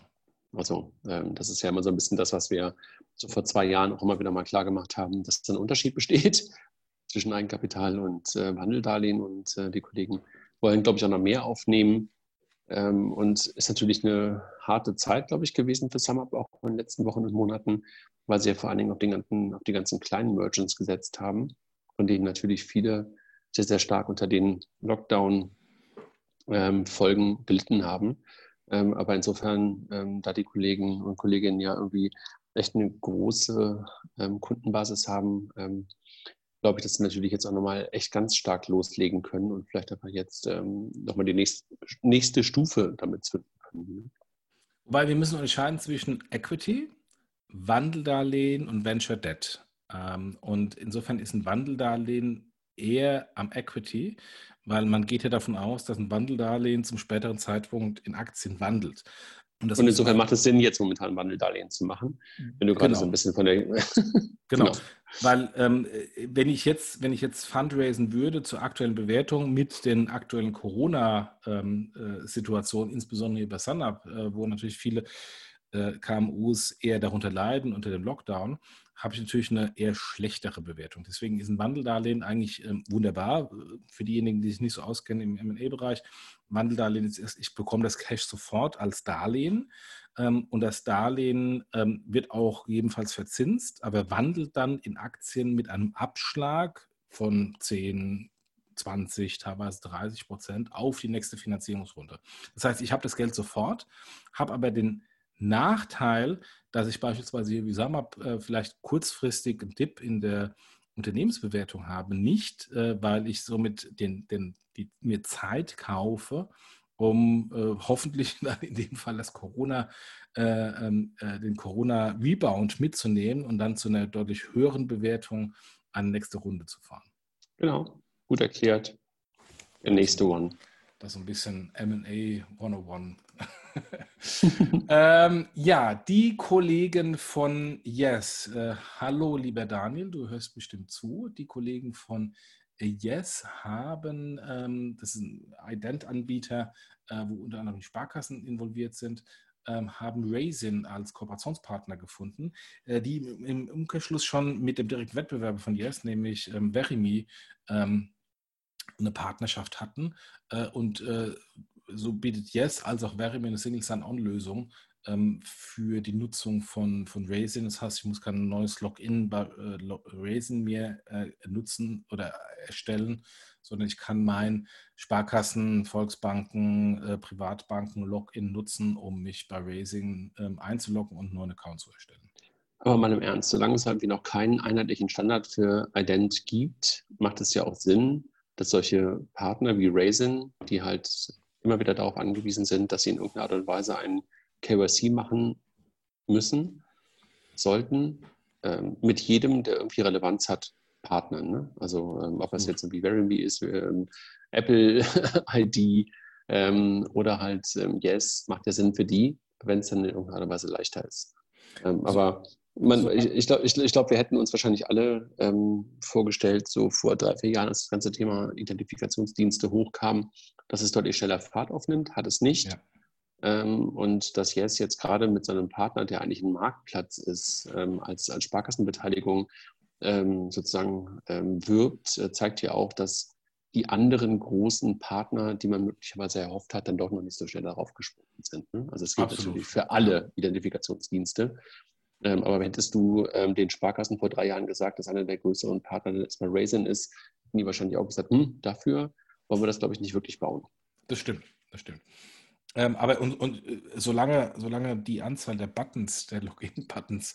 Also ähm, das ist ja immer so ein bisschen das, was wir so vor zwei Jahren auch immer wieder mal klar gemacht haben, dass ein Unterschied besteht zwischen Eigenkapital und äh, Wandeldarlehen und äh, die Kollegen wollen, glaube ich, auch noch mehr aufnehmen. Ähm, und ist natürlich eine harte Zeit, glaube ich, gewesen für SumUp auch in den letzten Wochen und Monaten, weil sie ja vor allen Dingen auf, den ganzen, auf die ganzen kleinen Merchants gesetzt haben von denen natürlich viele sehr, sehr stark unter den Lockdown-Folgen ähm, gelitten haben. Ähm, aber insofern, ähm, da die Kollegen und Kolleginnen ja irgendwie echt eine große Kundenbasis haben, glaube ich, dass sie natürlich jetzt auch nochmal echt ganz stark loslegen können und vielleicht einfach jetzt ähm, nochmal die nächste, nächste Stufe damit zünden können. Weil wir müssen unterscheiden zwischen Equity, Wandeldarlehen und Venture Debt. Ähm, und insofern ist ein Wandeldarlehen eher am Equity, weil man geht ja davon aus, dass ein Wandeldarlehen zum späteren Zeitpunkt in Aktien wandelt. Und, und insofern macht es Sinn, jetzt momentan Wandeldarlehen zu machen, wenn du gerade genau. so ein bisschen von der. genau. genau. Weil ähm, wenn ich jetzt, wenn ich jetzt fundraisen würde zur aktuellen Bewertung mit den aktuellen Corona-Situationen, ähm, äh, insbesondere über SunUp, äh, wo natürlich viele KMUs eher darunter leiden unter dem Lockdown, habe ich natürlich eine eher schlechtere Bewertung. Deswegen ist ein Wandeldarlehen eigentlich ähm, wunderbar äh, für diejenigen, die sich nicht so auskennen im M&A-Bereich. Wandeldarlehen ist, ich bekomme das Cash sofort als Darlehen ähm, und das Darlehen ähm, wird auch jedenfalls verzinst, aber wandelt dann in Aktien mit einem Abschlag von 10, 20, teilweise 30 Prozent auf die nächste Finanzierungsrunde. Das heißt, ich habe das Geld sofort, habe aber den Nachteil, dass ich beispielsweise hier wie SAMAP äh, vielleicht kurzfristig einen Dip in der Unternehmensbewertung habe, nicht, äh, weil ich somit den, den, die, mir Zeit kaufe, um äh, hoffentlich in dem Fall das Corona, äh, ähm, äh, den Corona-Rebound mitzunehmen und dann zu einer deutlich höheren Bewertung an die nächste Runde zu fahren. Genau, gut erklärt. Der nächste One. Das ist ein bisschen MA 101 ähm, ja, die Kollegen von Yes. Äh, hallo, lieber Daniel, du hörst bestimmt zu. Die Kollegen von Yes haben, ähm, das ist ein Ident-Anbieter, äh, wo unter anderem Sparkassen involviert sind, ähm, haben Raisin als Kooperationspartner gefunden, äh, die im Umkehrschluss schon mit dem direkten Wettbewerber von Yes, nämlich ähm, Verimi, ähm, eine Partnerschaft hatten äh, und äh, so bietet Yes als auch Verimi eine Single Sign-On-Lösung ähm, für die Nutzung von, von Raisin. Das heißt, ich muss kein neues Login bei äh, Raisin mir äh, nutzen oder erstellen, sondern ich kann mein Sparkassen, Volksbanken, äh, Privatbanken Login nutzen, um mich bei Raisin ähm, einzuloggen und einen Account zu erstellen. Aber mal im Ernst, solange es halt wie noch keinen einheitlichen Standard für Ident gibt, macht es ja auch Sinn, dass solche Partner wie Raisin, die halt immer wieder darauf angewiesen sind, dass sie in irgendeiner Art und Weise ein KYC machen müssen, sollten, ähm, mit jedem, der irgendwie Relevanz hat, partnern. Ne? Also ähm, ob das jetzt irgendwie Verimi ist, ähm, Apple ID ähm, oder halt ähm, Yes, macht ja Sinn für die, wenn es dann in irgendeiner Art und Weise leichter ist. Ähm, aber man, ich, ich glaube, glaub, wir hätten uns wahrscheinlich alle ähm, vorgestellt, so vor drei, vier Jahren, als das ganze Thema Identifikationsdienste hochkam, dass es deutlich schneller Fahrt aufnimmt, hat es nicht. Ja. Ähm, und dass Yes jetzt gerade mit seinem Partner, der eigentlich ein Marktplatz ist, ähm, als, als Sparkassenbeteiligung ähm, sozusagen ähm, wirbt, äh, zeigt ja auch, dass die anderen großen Partner, die man möglicherweise erhofft hat, dann doch noch nicht so schnell darauf gesprungen sind. Ne? Also es Absolut. natürlich für alle Identifikationsdienste. Ähm, aber hättest du ähm, den Sparkassen vor drei Jahren gesagt, dass einer der größeren Partner erstmal Raisin ist, hätten die wahrscheinlich auch gesagt, hm, dafür wollen wir das, glaube ich, nicht wirklich bauen. Das stimmt, das stimmt. Ähm, aber und, und äh, solange, solange die Anzahl der Buttons, der Login-Buttons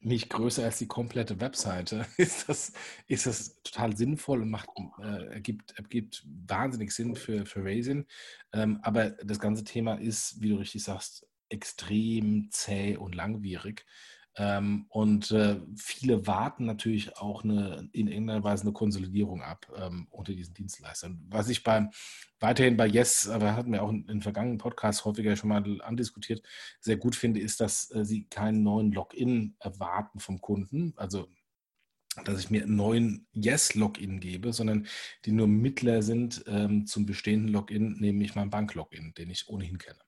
nicht größer als die komplette Webseite, ist das, ist das total sinnvoll und macht, äh, ergibt, ergibt wahnsinnig Sinn für, für Raisin. Ähm, aber das ganze Thema ist, wie du richtig sagst, extrem zäh und langwierig. Ähm, und äh, viele warten natürlich auch eine, in irgendeiner Weise eine Konsolidierung ab ähm, unter diesen Dienstleistern. Was ich beim, weiterhin bei Yes, aber hatten wir auch in, in vergangenen Podcasts häufiger schon mal andiskutiert, sehr gut finde, ist, dass äh, sie keinen neuen Login erwarten vom Kunden. Also dass ich mir einen neuen Yes-Login gebe, sondern die nur Mittler sind ähm, zum bestehenden Login, nämlich mein Bank-Login, den ich ohnehin kenne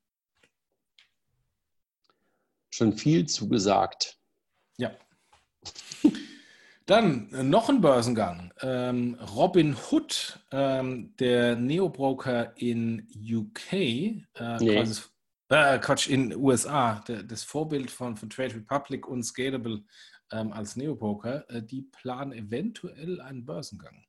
schon viel zugesagt. Ja. Dann äh, noch ein Börsengang. Ähm, Robin Hood, ähm, der Neobroker in UK, äh, nee. quasi, äh, Quatsch, in USA, der, das Vorbild von, von Trade Republic und Scalable ähm, als Neobroker, äh, die planen eventuell einen Börsengang.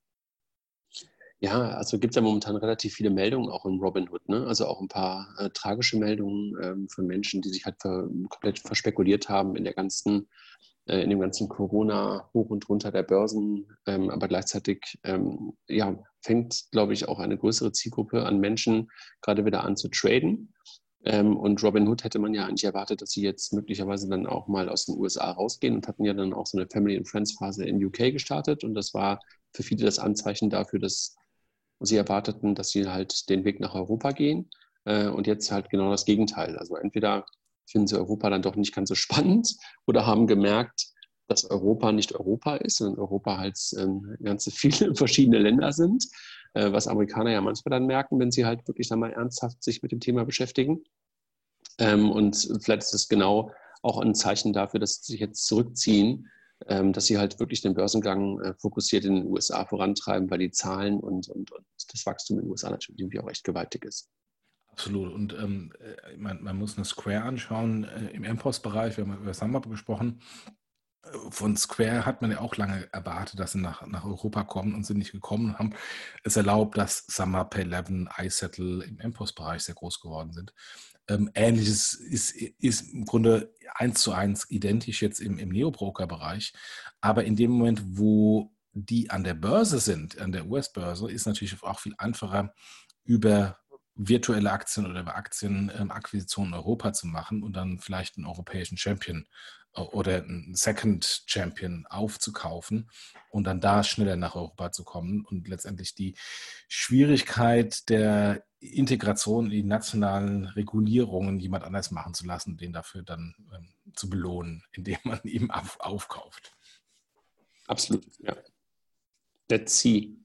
Ja, also gibt es ja momentan relativ viele Meldungen auch in Robinhood, ne? Also auch ein paar äh, tragische Meldungen ähm, von Menschen, die sich halt ver komplett verspekuliert haben in der ganzen, äh, in dem ganzen Corona hoch und runter der Börsen. Ähm, aber gleichzeitig ähm, ja, fängt, glaube ich, auch eine größere Zielgruppe an Menschen gerade wieder an zu traden. Ähm, und Robin Hood hätte man ja eigentlich erwartet, dass sie jetzt möglicherweise dann auch mal aus den USA rausgehen und hatten ja dann auch so eine Family and Friends Phase in UK gestartet. Und das war für viele das Anzeichen dafür, dass sie erwarteten, dass sie halt den Weg nach Europa gehen. Äh, und jetzt halt genau das Gegenteil. Also entweder finden sie Europa dann doch nicht ganz so spannend oder haben gemerkt, dass Europa nicht Europa ist, sondern Europa halt ähm, ganze viele verschiedene Länder sind, äh, was Amerikaner ja manchmal dann merken, wenn sie halt wirklich dann mal ernsthaft sich mit dem Thema beschäftigen. Ähm, und vielleicht ist es genau auch ein Zeichen dafür, dass sie sich jetzt zurückziehen, dass sie halt wirklich den Börsengang äh, fokussiert in den USA vorantreiben, weil die Zahlen und, und, und das Wachstum in den USA natürlich irgendwie auch echt gewaltig ist. Absolut. Und ähm, äh, man, man, muss eine Square anschauen äh, im MPOS-Bereich. Wir haben über Samba gesprochen von Square hat man ja auch lange erwartet, dass sie nach, nach Europa kommen und sind nicht gekommen haben es erlaubt, dass Summer, Pay11, iSettle im MPOS-Bereich sehr groß geworden sind. Ähm, Ähnliches ist, ist im Grunde eins zu eins identisch jetzt im, im Neo-Broker-Bereich. Aber in dem Moment, wo die an der Börse sind, an der US-Börse, ist natürlich auch viel einfacher, über virtuelle Aktien oder über Aktienakquisitionen in Europa zu machen und dann vielleicht einen europäischen Champion oder einen Second Champion aufzukaufen und dann da schneller nach Europa zu kommen und letztendlich die Schwierigkeit der Integration in die nationalen Regulierungen jemand anders machen zu lassen, den dafür dann ähm, zu belohnen, indem man ihm auf, aufkauft. Absolut, ja. Let's see.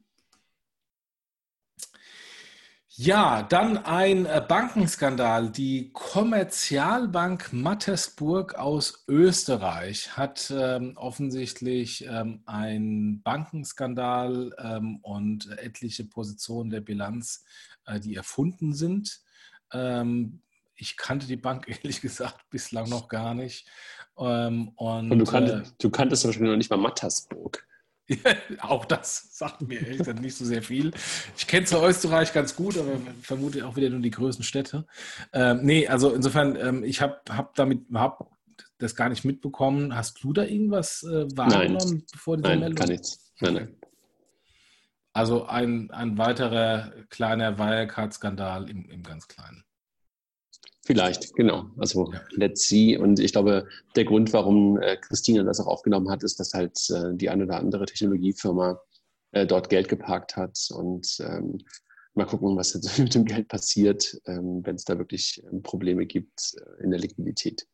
Ja, dann ein äh, Bankenskandal. Die Kommerzialbank Mattersburg aus Österreich hat ähm, offensichtlich ähm, einen Bankenskandal ähm, und etliche Positionen der Bilanz, äh, die erfunden sind. Ähm, ich kannte die Bank ehrlich gesagt bislang noch gar nicht. Ähm, und, und du, kanntest, äh, du kanntest wahrscheinlich noch nicht mal Mattersburg. auch das sagt mir ehrlich gesagt nicht so sehr viel. Ich kenne zwar Österreich ganz gut, aber vermute auch wieder nur die größten Städte. Ähm, nee, also insofern, ähm, ich habe hab damit überhaupt das gar nicht mitbekommen. Hast du da irgendwas äh, wahrgenommen nein. bevor dieser nein, Meldung? Gar nichts. Nein, nein. Also ein, ein weiterer kleiner Wirecard-Skandal im, im ganz Kleinen. Vielleicht, genau. Also ja. let's see. Und ich glaube, der Grund, warum äh, Christine das auch aufgenommen hat, ist, dass halt äh, die eine oder andere Technologiefirma äh, dort Geld geparkt hat. Und ähm, mal gucken, was jetzt mit dem Geld passiert, ähm, wenn es da wirklich ähm, Probleme gibt äh, in der Liquidität.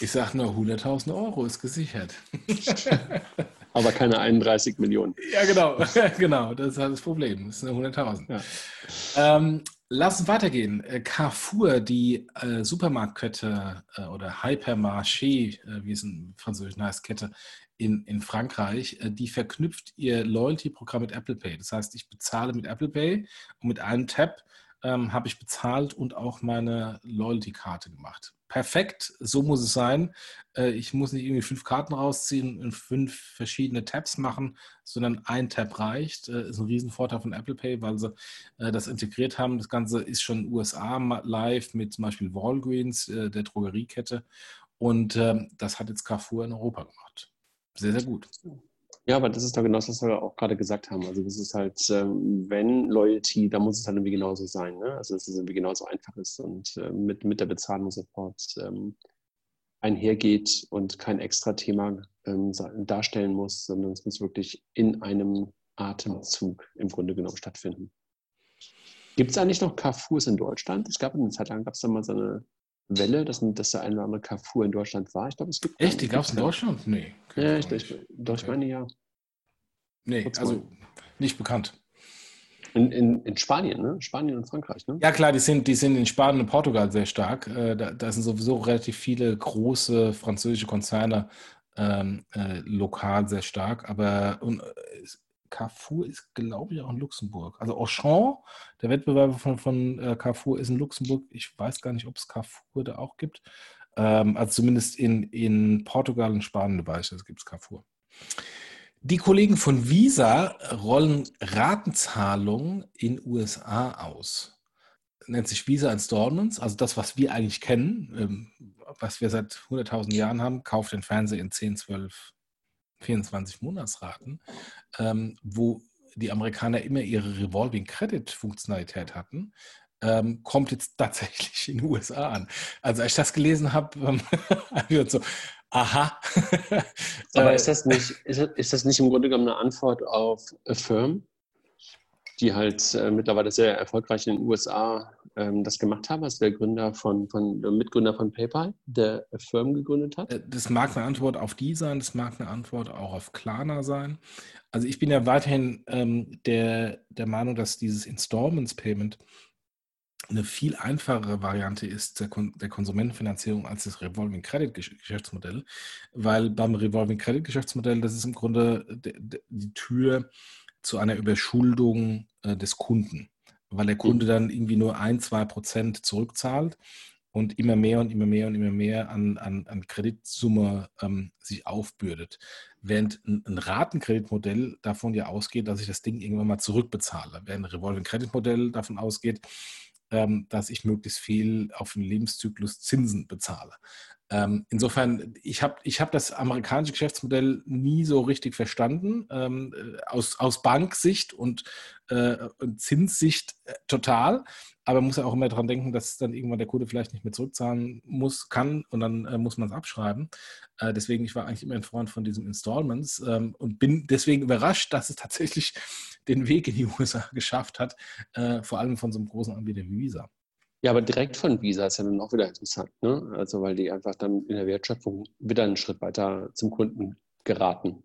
Ich sage nur, 100.000 Euro ist gesichert. Aber keine 31 Millionen. Ja, genau. genau, das ist halt das Problem. Das sind 100.000. Ja. Ähm, Lass uns weitergehen. Äh, Carrefour, die äh, Supermarktkette äh, oder Hypermarché, äh, wie es in Französisch heißt, Kette in, in Frankreich, äh, die verknüpft ihr Loyalty-Programm mit Apple Pay. Das heißt, ich bezahle mit Apple Pay und mit einem Tab ähm, habe ich bezahlt und auch meine Loyalty-Karte gemacht. Perfekt, so muss es sein. Äh, ich muss nicht irgendwie fünf Karten rausziehen und fünf verschiedene Tabs machen, sondern ein Tab reicht. Äh, ist ein Riesenvorteil von Apple Pay, weil sie äh, das integriert haben. Das Ganze ist schon USA live mit zum Beispiel Walgreens, äh, der Drogeriekette. Und ähm, das hat jetzt Carrefour in Europa gemacht. Sehr, sehr gut. Ja, aber das ist doch genau das, was wir auch gerade gesagt haben. Also das ist halt, ähm, wenn Loyalty, da muss es halt irgendwie genauso sein. Ne? Also dass es irgendwie genauso einfach ist und äh, mit, mit der Bezahlung sofort ähm, einhergeht und kein extra Thema ähm, darstellen muss, sondern es muss wirklich in einem Atemzug im Grunde genommen stattfinden. Gibt es eigentlich noch Carrefours in Deutschland? Es gab eine Zeit lang, gab es da mal so eine Welle, dass, dass der eine oder andere Carrefour in Deutschland war. Ich glaube, es gibt. Echt? Die gab es in Deutschland? Nee. Ja, ich, ich, doch, ich meine ja. Nee, Kurz also mal. nicht bekannt. In, in, in, Spanien, ne? Spanien und Frankreich, ne? Ja, klar, die sind, die sind in Spanien und Portugal sehr stark. Äh, da, da sind sowieso relativ viele große französische Konzerne ähm, äh, lokal sehr stark. Aber und, äh, Carrefour ist, glaube ich, auch in Luxemburg. Also Auchan, der Wettbewerber von, von äh, Carrefour, ist in Luxemburg. Ich weiß gar nicht, ob es Carrefour da auch gibt. Ähm, also zumindest in, in Portugal und Spanien weiß ich, es gibt Carrefour. Die Kollegen von Visa rollen Ratenzahlungen in USA aus. Nennt sich Visa Installments, also das, was wir eigentlich kennen, ähm, was wir seit 100.000 Jahren haben, kauft den Fernseher in 10, 12, 24 Monatsraten, ähm, wo die Amerikaner immer ihre Revolving Credit Funktionalität hatten, ähm, kommt jetzt tatsächlich in den USA an. Also als ich das gelesen habe, ähm, so, aha. Aber ist das, nicht, ist, ist das nicht im Grunde genommen eine Antwort auf Affirm? Die halt äh, mittlerweile sehr erfolgreich in den USA ähm, das gemacht haben, als der Gründer von, von der Mitgründer von PayPal, der Firmen gegründet hat? Äh, das mag eine Antwort auf die sein, das mag eine Antwort auch auf Klarna sein. Also ich bin ja weiterhin ähm, der, der Meinung, dass dieses Installments Payment eine viel einfachere Variante ist der, Kon der Konsumentenfinanzierung als das Revolving Credit Geschäftsmodell, weil beim Revolving Credit Geschäftsmodell, das ist im Grunde die Tür zu einer Überschuldung äh, des Kunden, weil der Kunde dann irgendwie nur ein, zwei Prozent zurückzahlt und immer mehr und immer mehr und immer mehr an, an, an Kreditsumme ähm, sich aufbürdet. Während ein, ein Ratenkreditmodell davon ja ausgeht, dass ich das Ding irgendwann mal zurückbezahle. Während ein Revolving Credit davon ausgeht, ähm, dass ich möglichst viel auf den Lebenszyklus Zinsen bezahle. Ähm, insofern, ich habe ich hab das amerikanische Geschäftsmodell nie so richtig verstanden, ähm, äh, aus, aus Banksicht und, äh, und Zinssicht äh, total. Aber man muss ja auch immer daran denken, dass dann irgendwann der Kunde vielleicht nicht mehr zurückzahlen muss, kann und dann äh, muss man es abschreiben. Äh, deswegen, ich war eigentlich immer ein Freund von diesen Installments ähm, und bin deswegen überrascht, dass es tatsächlich den Weg in die USA geschafft hat, vor allem von so einem großen Anbieter wie Visa. Ja, aber direkt von Visa ist ja dann auch wieder interessant, ne? Also weil die einfach dann in der Wertschöpfung wieder einen Schritt weiter zum Kunden geraten.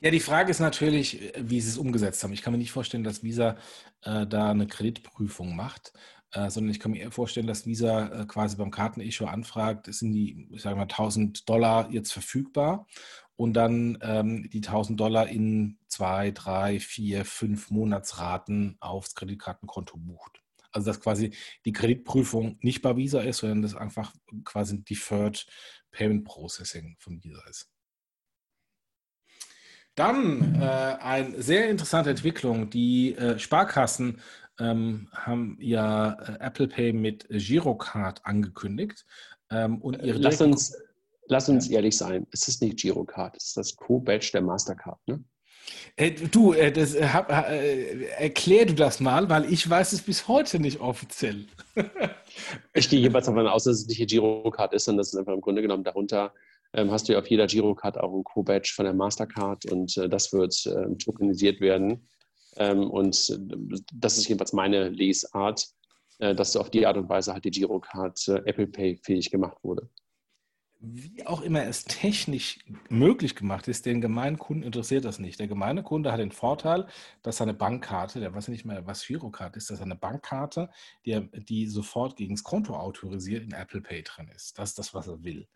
Ja, die Frage ist natürlich, wie sie es umgesetzt haben. Ich kann mir nicht vorstellen, dass Visa äh, da eine Kreditprüfung macht, äh, sondern ich kann mir eher vorstellen, dass Visa äh, quasi beim Kartenissue anfragt, sind die, ich sage mal, 1000 Dollar jetzt verfügbar und dann ähm, die 1000 Dollar in zwei, drei, vier, fünf Monatsraten aufs Kreditkartenkonto bucht. Also dass quasi die Kreditprüfung nicht bei Visa ist, sondern das einfach quasi ein Deferred Payment Processing von Visa ist. Dann äh, eine sehr interessante Entwicklung. Die äh, Sparkassen ähm, haben ja äh, Apple Pay mit Girocard angekündigt. Ähm, und ihre lass, uns, lass uns ehrlich sein, es ist nicht Girocard, es ist das Co-Badge der Mastercard. Ne? Äh, du, äh, das, äh, hab, äh, erklär du das mal, weil ich weiß es bis heute nicht offiziell. ich gehe jeweils davon aus, dass es nicht die Girocard ist, sondern das ist einfach im Grunde genommen darunter ähm, hast du ja auf jeder Girocard auch ein Co-Badge von der Mastercard und äh, das wird ähm, tokenisiert werden. Ähm, und äh, das ist jedenfalls meine Lesart, dass auf die Art und Weise halt die Girocard Apple Pay fähig gemacht wurde wie auch immer es technisch möglich gemacht ist, den gemeinen Kunden interessiert das nicht. Der gemeine Kunde hat den Vorteil, dass seine Bankkarte, der weiß nicht mehr, was Girocard ist, dass eine Bankkarte, die, die sofort gegen das Konto autorisiert, in Apple Pay drin ist. Das ist das, was er will.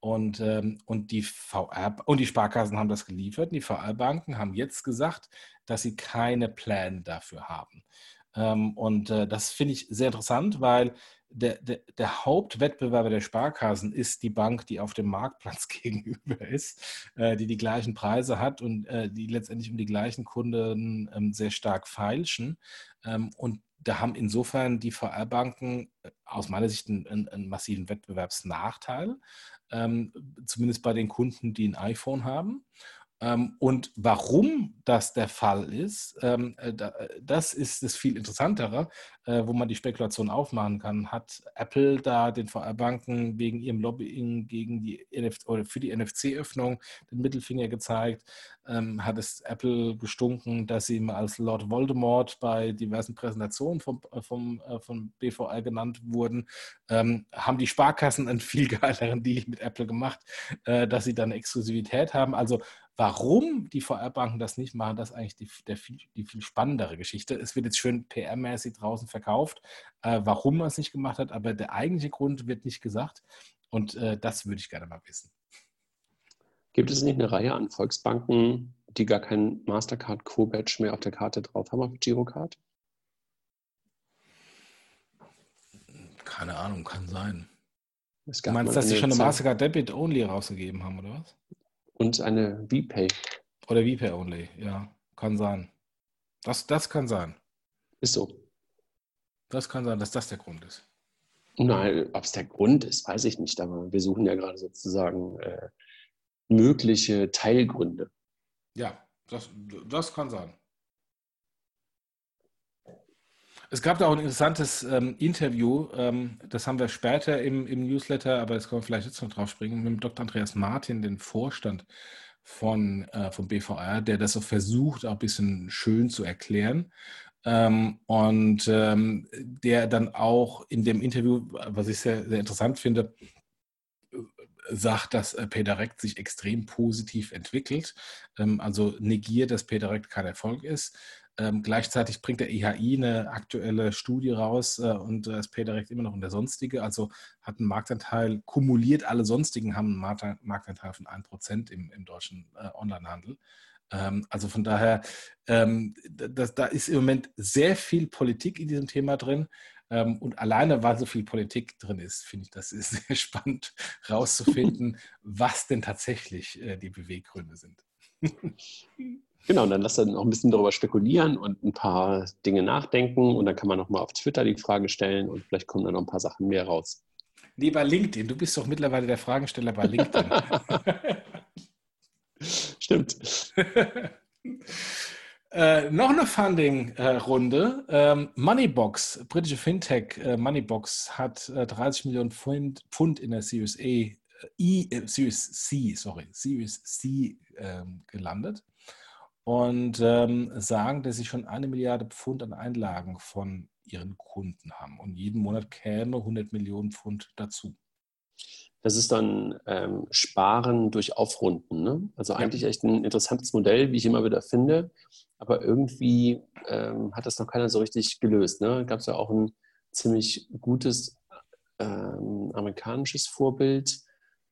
Und, ähm, und, die VR, und die Sparkassen haben das geliefert. Die VR-Banken haben jetzt gesagt, dass sie keine Pläne dafür haben. Ähm, und äh, das finde ich sehr interessant, weil der, der, der, Hauptwettbewerber der Sparkassen ist die Bank, die auf dem Marktplatz gegenüber ist, äh, die die gleichen Preise hat und äh, die letztendlich um die gleichen Kunden ähm, sehr stark feilschen. Ähm, und da haben insofern die VR-Banken äh, aus meiner Sicht einen, einen, einen massiven Wettbewerbsnachteil, ähm, zumindest bei den Kunden, die ein iPhone haben. Ähm, und warum das der Fall ist, ähm, äh, das ist das viel interessantere, äh, wo man die Spekulation aufmachen kann. Hat Apple da den VR-Banken wegen ihrem Lobbying gegen die NFC oder für die NFC-Öffnung den Mittelfinger gezeigt? Ähm, hat es Apple gestunken, dass sie mal als Lord Voldemort bei diversen Präsentationen vom, äh, vom, vom BVR genannt wurden? haben die Sparkassen einen viel geileren Deal mit Apple gemacht, dass sie dann Exklusivität haben? Also Warum die VR-Banken das nicht machen, das ist eigentlich die, der viel, die viel spannendere Geschichte. Es wird jetzt schön PR-mäßig draußen verkauft, äh, warum man es nicht gemacht hat, aber der eigentliche Grund wird nicht gesagt. Und äh, das würde ich gerne mal wissen. Gibt es nicht eine Reihe an Volksbanken, die gar kein Mastercard Co-Badge mehr auf der Karte drauf haben, auf Girocard? Keine Ahnung, kann sein. Du meinst, dass sie schon eine Mastercard Debit Only rausgegeben haben, oder was? Und eine VPay. Oder VPay Only, ja. Kann sein. Das, das kann sein. Ist so. Das kann sein, dass das der Grund ist. Nein, ob es der Grund ist, weiß ich nicht. Aber wir suchen ja gerade sozusagen äh, mögliche Teilgründe. Ja, das, das kann sein. Es gab da auch ein interessantes ähm, Interview, ähm, das haben wir später im, im Newsletter, aber das können wir vielleicht jetzt noch drauf springen, mit dem Dr. Andreas Martin, den Vorstand von, äh, vom BVR, der das so versucht, auch ein bisschen schön zu erklären. Ähm, und ähm, der dann auch in dem Interview, was ich sehr, sehr interessant finde, sagt, dass äh, PayDirect sich extrem positiv entwickelt, ähm, also negiert, dass PayDirect kein Erfolg ist. Ähm, gleichzeitig bringt der IHI eine aktuelle Studie raus äh, und äh, ist PayDirect immer noch in der Sonstige, also hat einen Marktanteil, kumuliert alle Sonstigen haben einen Marktanteil von 1% im, im deutschen äh, Onlinehandel. Ähm, also von daher, ähm, das, da ist im Moment sehr viel Politik in diesem Thema drin. Ähm, und alleine, weil so viel Politik drin ist, finde ich, das ist sehr spannend rauszufinden, was denn tatsächlich äh, die Beweggründe sind. Genau, und dann lass dann auch ein bisschen darüber spekulieren und ein paar Dinge nachdenken und dann kann man nochmal auf Twitter die Frage stellen und vielleicht kommen dann noch ein paar Sachen mehr raus. Nee, bei LinkedIn. Du bist doch mittlerweile der Fragensteller bei LinkedIn. Stimmt. Äh, noch eine Funding-Runde. Ähm, Moneybox, britische Fintech äh, Moneybox hat äh, 30 Millionen Pfund, Pfund, in der Series A, äh, e, Series C, sorry, Series C ähm, gelandet und ähm, sagen, dass sie schon eine Milliarde Pfund an Einlagen von ihren Kunden haben und jeden Monat käme 100 Millionen Pfund dazu. Das ist dann ähm, Sparen durch Aufrunden. Ne? Also eigentlich echt ein interessantes Modell, wie ich immer wieder finde. Aber irgendwie ähm, hat das noch keiner so richtig gelöst. Ne? Gab es ja auch ein ziemlich gutes ähm, amerikanisches Vorbild,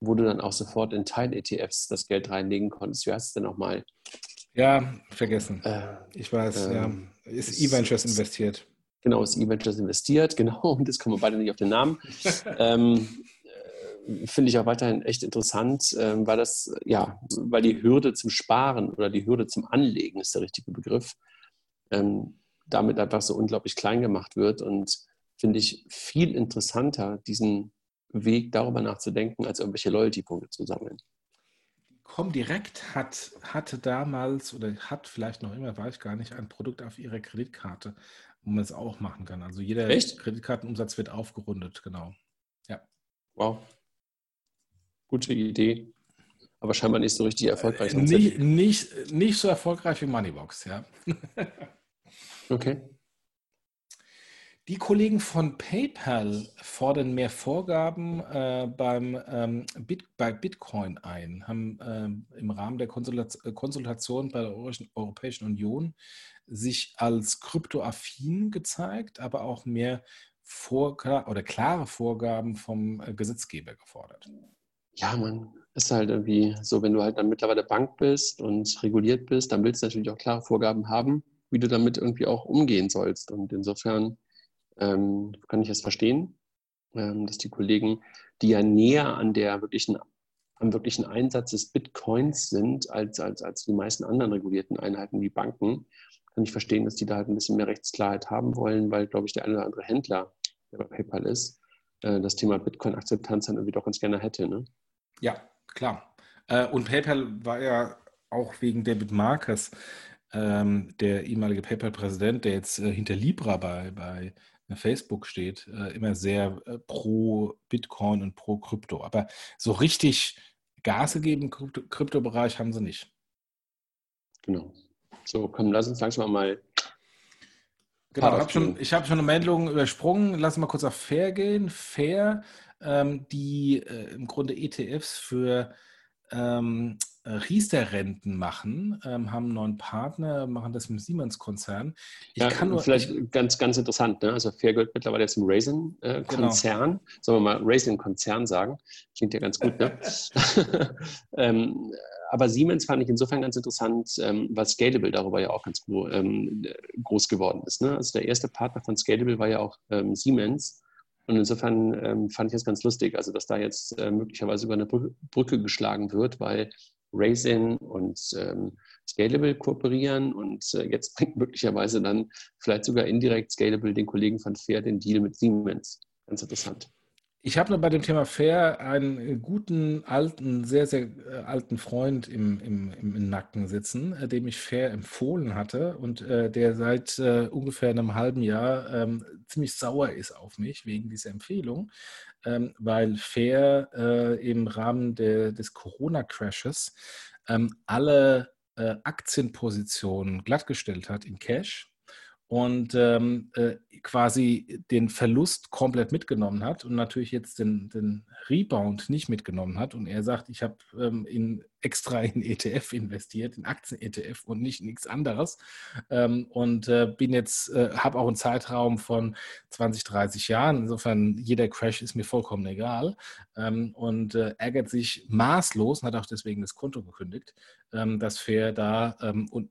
wo du dann auch sofort in Teil-ETFs das Geld reinlegen konntest. Wie heißt es denn nochmal? Ja, vergessen. Äh, ich weiß, ja. Ähm, ist E-Ventures investiert. Genau, ist E-Ventures investiert, genau. Und das kommen wir beide nicht auf den Namen. ähm, finde ich auch weiterhin echt interessant, ähm, weil das, ja, weil die Hürde zum Sparen oder die Hürde zum Anlegen ist der richtige Begriff, ähm, damit einfach so unglaublich klein gemacht wird und finde ich viel interessanter, diesen Weg darüber nachzudenken, als irgendwelche Loyalty-Punkte zu sammeln. Comdirect hat, hatte damals oder hat vielleicht noch immer, weiß ich gar nicht, ein Produkt auf ihrer Kreditkarte, wo man es auch machen kann. Also jeder Echt? Kreditkartenumsatz wird aufgerundet, genau. Ja. Wow gute Idee, aber scheinbar nicht so richtig erfolgreich. Nicht, nicht, nicht so erfolgreich wie Moneybox, ja. okay. Die Kollegen von PayPal fordern mehr Vorgaben äh, beim, ähm, Bit, bei Bitcoin ein, haben ähm, im Rahmen der Konsultation bei der Europäischen Union sich als kryptoaffin gezeigt, aber auch mehr vor, oder klare Vorgaben vom äh, Gesetzgeber gefordert ja, man ist halt irgendwie so, wenn du halt dann mittlerweile Bank bist und reguliert bist, dann willst du natürlich auch klare Vorgaben haben, wie du damit irgendwie auch umgehen sollst. Und insofern ähm, kann ich das verstehen, ähm, dass die Kollegen, die ja näher an der wirklichen, am wirklichen Einsatz des Bitcoins sind, als, als, als die meisten anderen regulierten Einheiten wie Banken, kann ich verstehen, dass die da halt ein bisschen mehr Rechtsklarheit haben wollen, weil, glaube ich, der eine oder andere Händler, der bei PayPal ist, äh, das Thema Bitcoin-Akzeptanz dann irgendwie doch ganz gerne hätte. Ne? Ja, klar. Äh, und PayPal war ja auch wegen David Marcus, ähm, der ehemalige PayPal-Präsident, der jetzt äh, hinter Libra bei, bei Facebook steht, äh, immer sehr pro Bitcoin und pro Krypto. Aber so richtig Gas gegeben im Krypto Kryptobereich haben sie nicht. Genau. So, komm, lass uns langsam mal. Genau, hab schon, ich habe schon eine Meldung übersprungen. Lass mal kurz auf Fair gehen. Fair ähm, die äh, im Grunde ETFs für ähm, Riester-Renten machen, ähm, haben einen neuen Partner, machen das mit Siemens-Konzern. Ich ja, kann nur, vielleicht ich, ganz, ganz interessant, ne? also Fair gehört mittlerweile zum Raisin-Konzern, genau. sollen wir mal Raisin-Konzern sagen, klingt ja ganz gut, ne? ähm, aber Siemens fand ich insofern ganz interessant, ähm, weil Scalable darüber ja auch ganz ähm, groß geworden ist. Ne? Also der erste Partner von Scalable war ja auch ähm, Siemens und insofern ähm, fand ich es ganz lustig, also dass da jetzt äh, möglicherweise über eine Brücke geschlagen wird, weil Raisin und ähm, Scalable kooperieren und äh, jetzt bringt möglicherweise dann vielleicht sogar indirekt Scalable den Kollegen von Fair den Deal mit Siemens. Ganz interessant. Ich habe bei dem Thema Fair einen guten, alten, sehr, sehr äh, alten Freund im, im, im Nacken sitzen, äh, dem ich Fair empfohlen hatte und äh, der seit äh, ungefähr einem halben Jahr ähm, ziemlich sauer ist auf mich wegen dieser Empfehlung, ähm, weil Fair äh, im Rahmen der, des Corona-Crashes ähm, alle äh, Aktienpositionen glattgestellt hat in Cash und ähm, äh, quasi den Verlust komplett mitgenommen hat und natürlich jetzt den, den Rebound nicht mitgenommen hat. Und er sagt, ich habe ähm, in extra in ETF investiert, in Aktien-ETF und nicht in nichts anderes. Ähm, und äh, bin jetzt, äh, habe auch einen Zeitraum von 20, 30 Jahren. Insofern, jeder Crash ist mir vollkommen egal. Ähm, und äh, ärgert sich maßlos und hat auch deswegen das Konto gekündigt, ähm, dass Fair da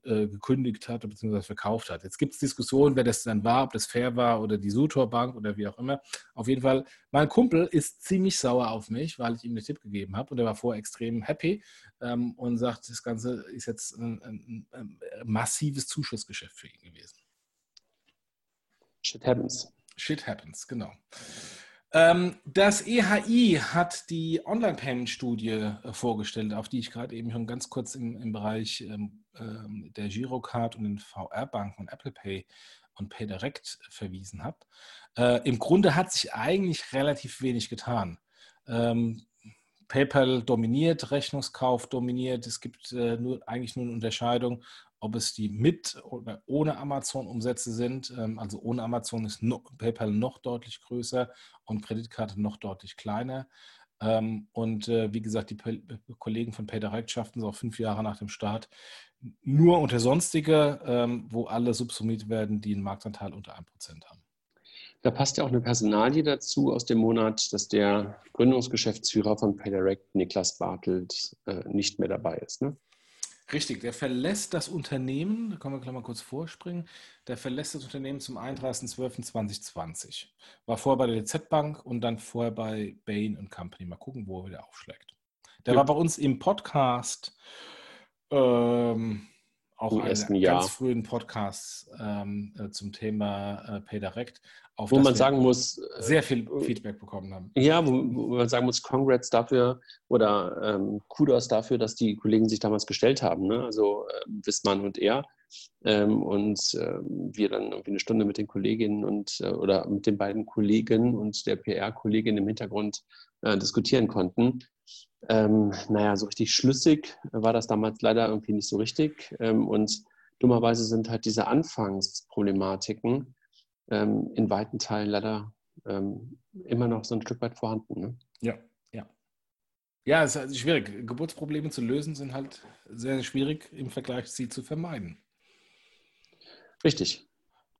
gekündigt hat bzw. verkauft hat. Jetzt gibt es Diskussionen, wer das dann war, ob das Fair war oder die Sutor Bank oder wie auch immer. Auf jeden Fall, mein Kumpel ist ziemlich sauer auf mich, weil ich ihm einen Tipp gegeben habe und er war vorher extrem happy ähm, und sagt, das Ganze ist jetzt ein, ein, ein, massives Zuschussgeschäft für ihn gewesen. Shit happens. Shit happens, genau. Ähm, das EHI hat die Online-Payment-Studie äh, vorgestellt, auf die ich gerade eben schon ganz kurz im, im Bereich ähm, ähm der Girocard und den VR-Banken und Apple Pay und PayDirect verwiesen habe. Äh, Im Grunde hat sich eigentlich relativ wenig getan. Ähm, PayPal dominiert, Rechnungskauf dominiert. Es gibt äh, nur, eigentlich nur eine Unterscheidung, ob es die mit oder ohne Amazon-Umsätze sind. Ähm, also ohne Amazon ist no, PayPal noch deutlich größer und Kreditkarte noch deutlich kleiner. Ähm, und äh, wie gesagt, die P Kollegen von PayDirect schafften es auch fünf Jahre nach dem Start nur unter Sonstige, ähm, wo alle subsumiert werden, die einen Marktanteil unter 1% haben. Da passt ja auch eine Personalie dazu aus dem Monat, dass der Gründungsgeschäftsführer von PayDirect, Niklas Bartelt, äh, nicht mehr dabei ist. Ne? Richtig, der verlässt das Unternehmen, da können wir gleich mal kurz vorspringen, der verlässt das Unternehmen zum 31.12.2020. War vorher bei der DZ Bank und dann vorher bei Bain Company. Mal gucken, wo er wieder aufschlägt. Der ja. war bei uns im Podcast ähm, auch Im einen ganz frühen Podcast ähm, äh, zum Thema äh, PayDirect, auf wo man sagen muss, äh, sehr viel Feedback bekommen haben. Ja, wo, wo man sagen muss, Congrats dafür oder ähm, Kudos dafür, dass die Kollegen sich damals gestellt haben. Ne? Also äh, Wissmann und er. Ähm, und ähm, wir dann irgendwie eine Stunde mit den Kolleginnen und äh, oder mit den beiden Kollegen und der PR-Kollegin im Hintergrund äh, diskutieren konnten. Ähm, naja, so richtig schlüssig war das damals leider irgendwie nicht so richtig. Ähm, und dummerweise sind halt diese Anfangsproblematiken ähm, in weiten Teilen leider ähm, immer noch so ein Stück weit vorhanden. Ne? Ja, ja. Ja, es ist also schwierig. Geburtsprobleme zu lösen sind halt sehr schwierig im Vergleich, sie zu vermeiden. Richtig.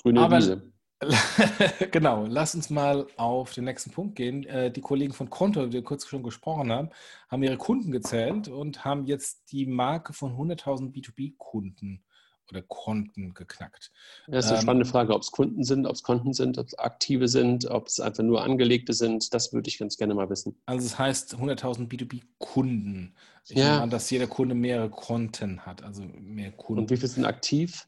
Grüne Aber, Wiese. genau, lass uns mal auf den nächsten Punkt gehen. Äh, die Kollegen von Konto, die wir kurz schon gesprochen haben, haben ihre Kunden gezählt und haben jetzt die Marke von 100.000 B2B-Kunden oder Konten geknackt. Das ist eine ähm, spannende Frage, ob es Kunden sind, ob es Konten sind, ob es aktive sind, ob es einfach nur angelegte sind. Das würde ich ganz gerne mal wissen. Also es heißt 100.000 B2B-Kunden. Ich ja. nehme an, dass jeder Kunde mehrere Konten hat, also mehr Kunden. Und wie viele sind aktiv?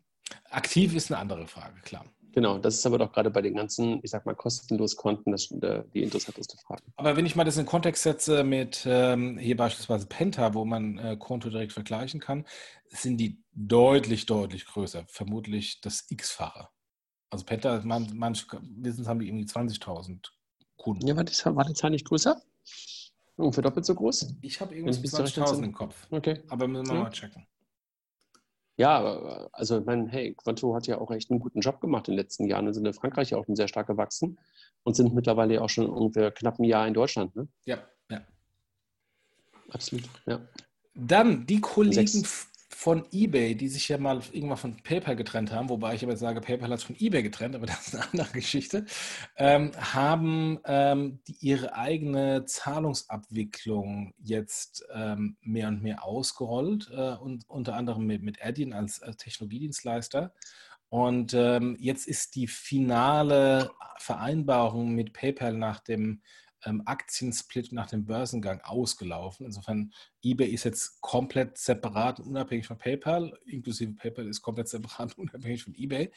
Aktiv ist eine andere Frage, klar. Genau, das ist aber doch gerade bei den ganzen, ich sag mal, kostenlos Konten das, die interessanteste Frage. Aber wenn ich mal das in Kontext setze mit ähm, hier beispielsweise Penta, wo man äh, Konto direkt vergleichen kann, sind die deutlich, deutlich größer. Vermutlich das X-fache. Also Penta, man, manche wissen, haben die irgendwie 20.000 Kunden. Ja, war die, war die Zahl nicht größer? Ungefähr doppelt so groß? Ich habe irgendwie 20.000 im Kopf. Okay. Aber müssen wir ja. mal checken. Ja, also ich meine, hey, Quanto hat ja auch echt einen guten Job gemacht in den letzten Jahren und sind in Frankreich auch sehr stark gewachsen und sind mittlerweile auch schon ungefähr knapp ein Jahr in Deutschland. Ne? Ja, ja. Absolut, ja. Dann die Kollegen Sechs von eBay, die sich ja mal irgendwann von PayPal getrennt haben, wobei ich aber sage, PayPal hat es von eBay getrennt, aber das ist eine andere Geschichte, ähm, haben ähm, die, ihre eigene Zahlungsabwicklung jetzt ähm, mehr und mehr ausgerollt äh, und unter anderem mit, mit Adyen als, als Technologiedienstleister. Und ähm, jetzt ist die finale Vereinbarung mit PayPal nach dem ähm, Aktiensplit nach dem Börsengang ausgelaufen. Insofern, eBay ist jetzt komplett separat und unabhängig von PayPal, inklusive PayPal ist komplett separat und unabhängig von eBay.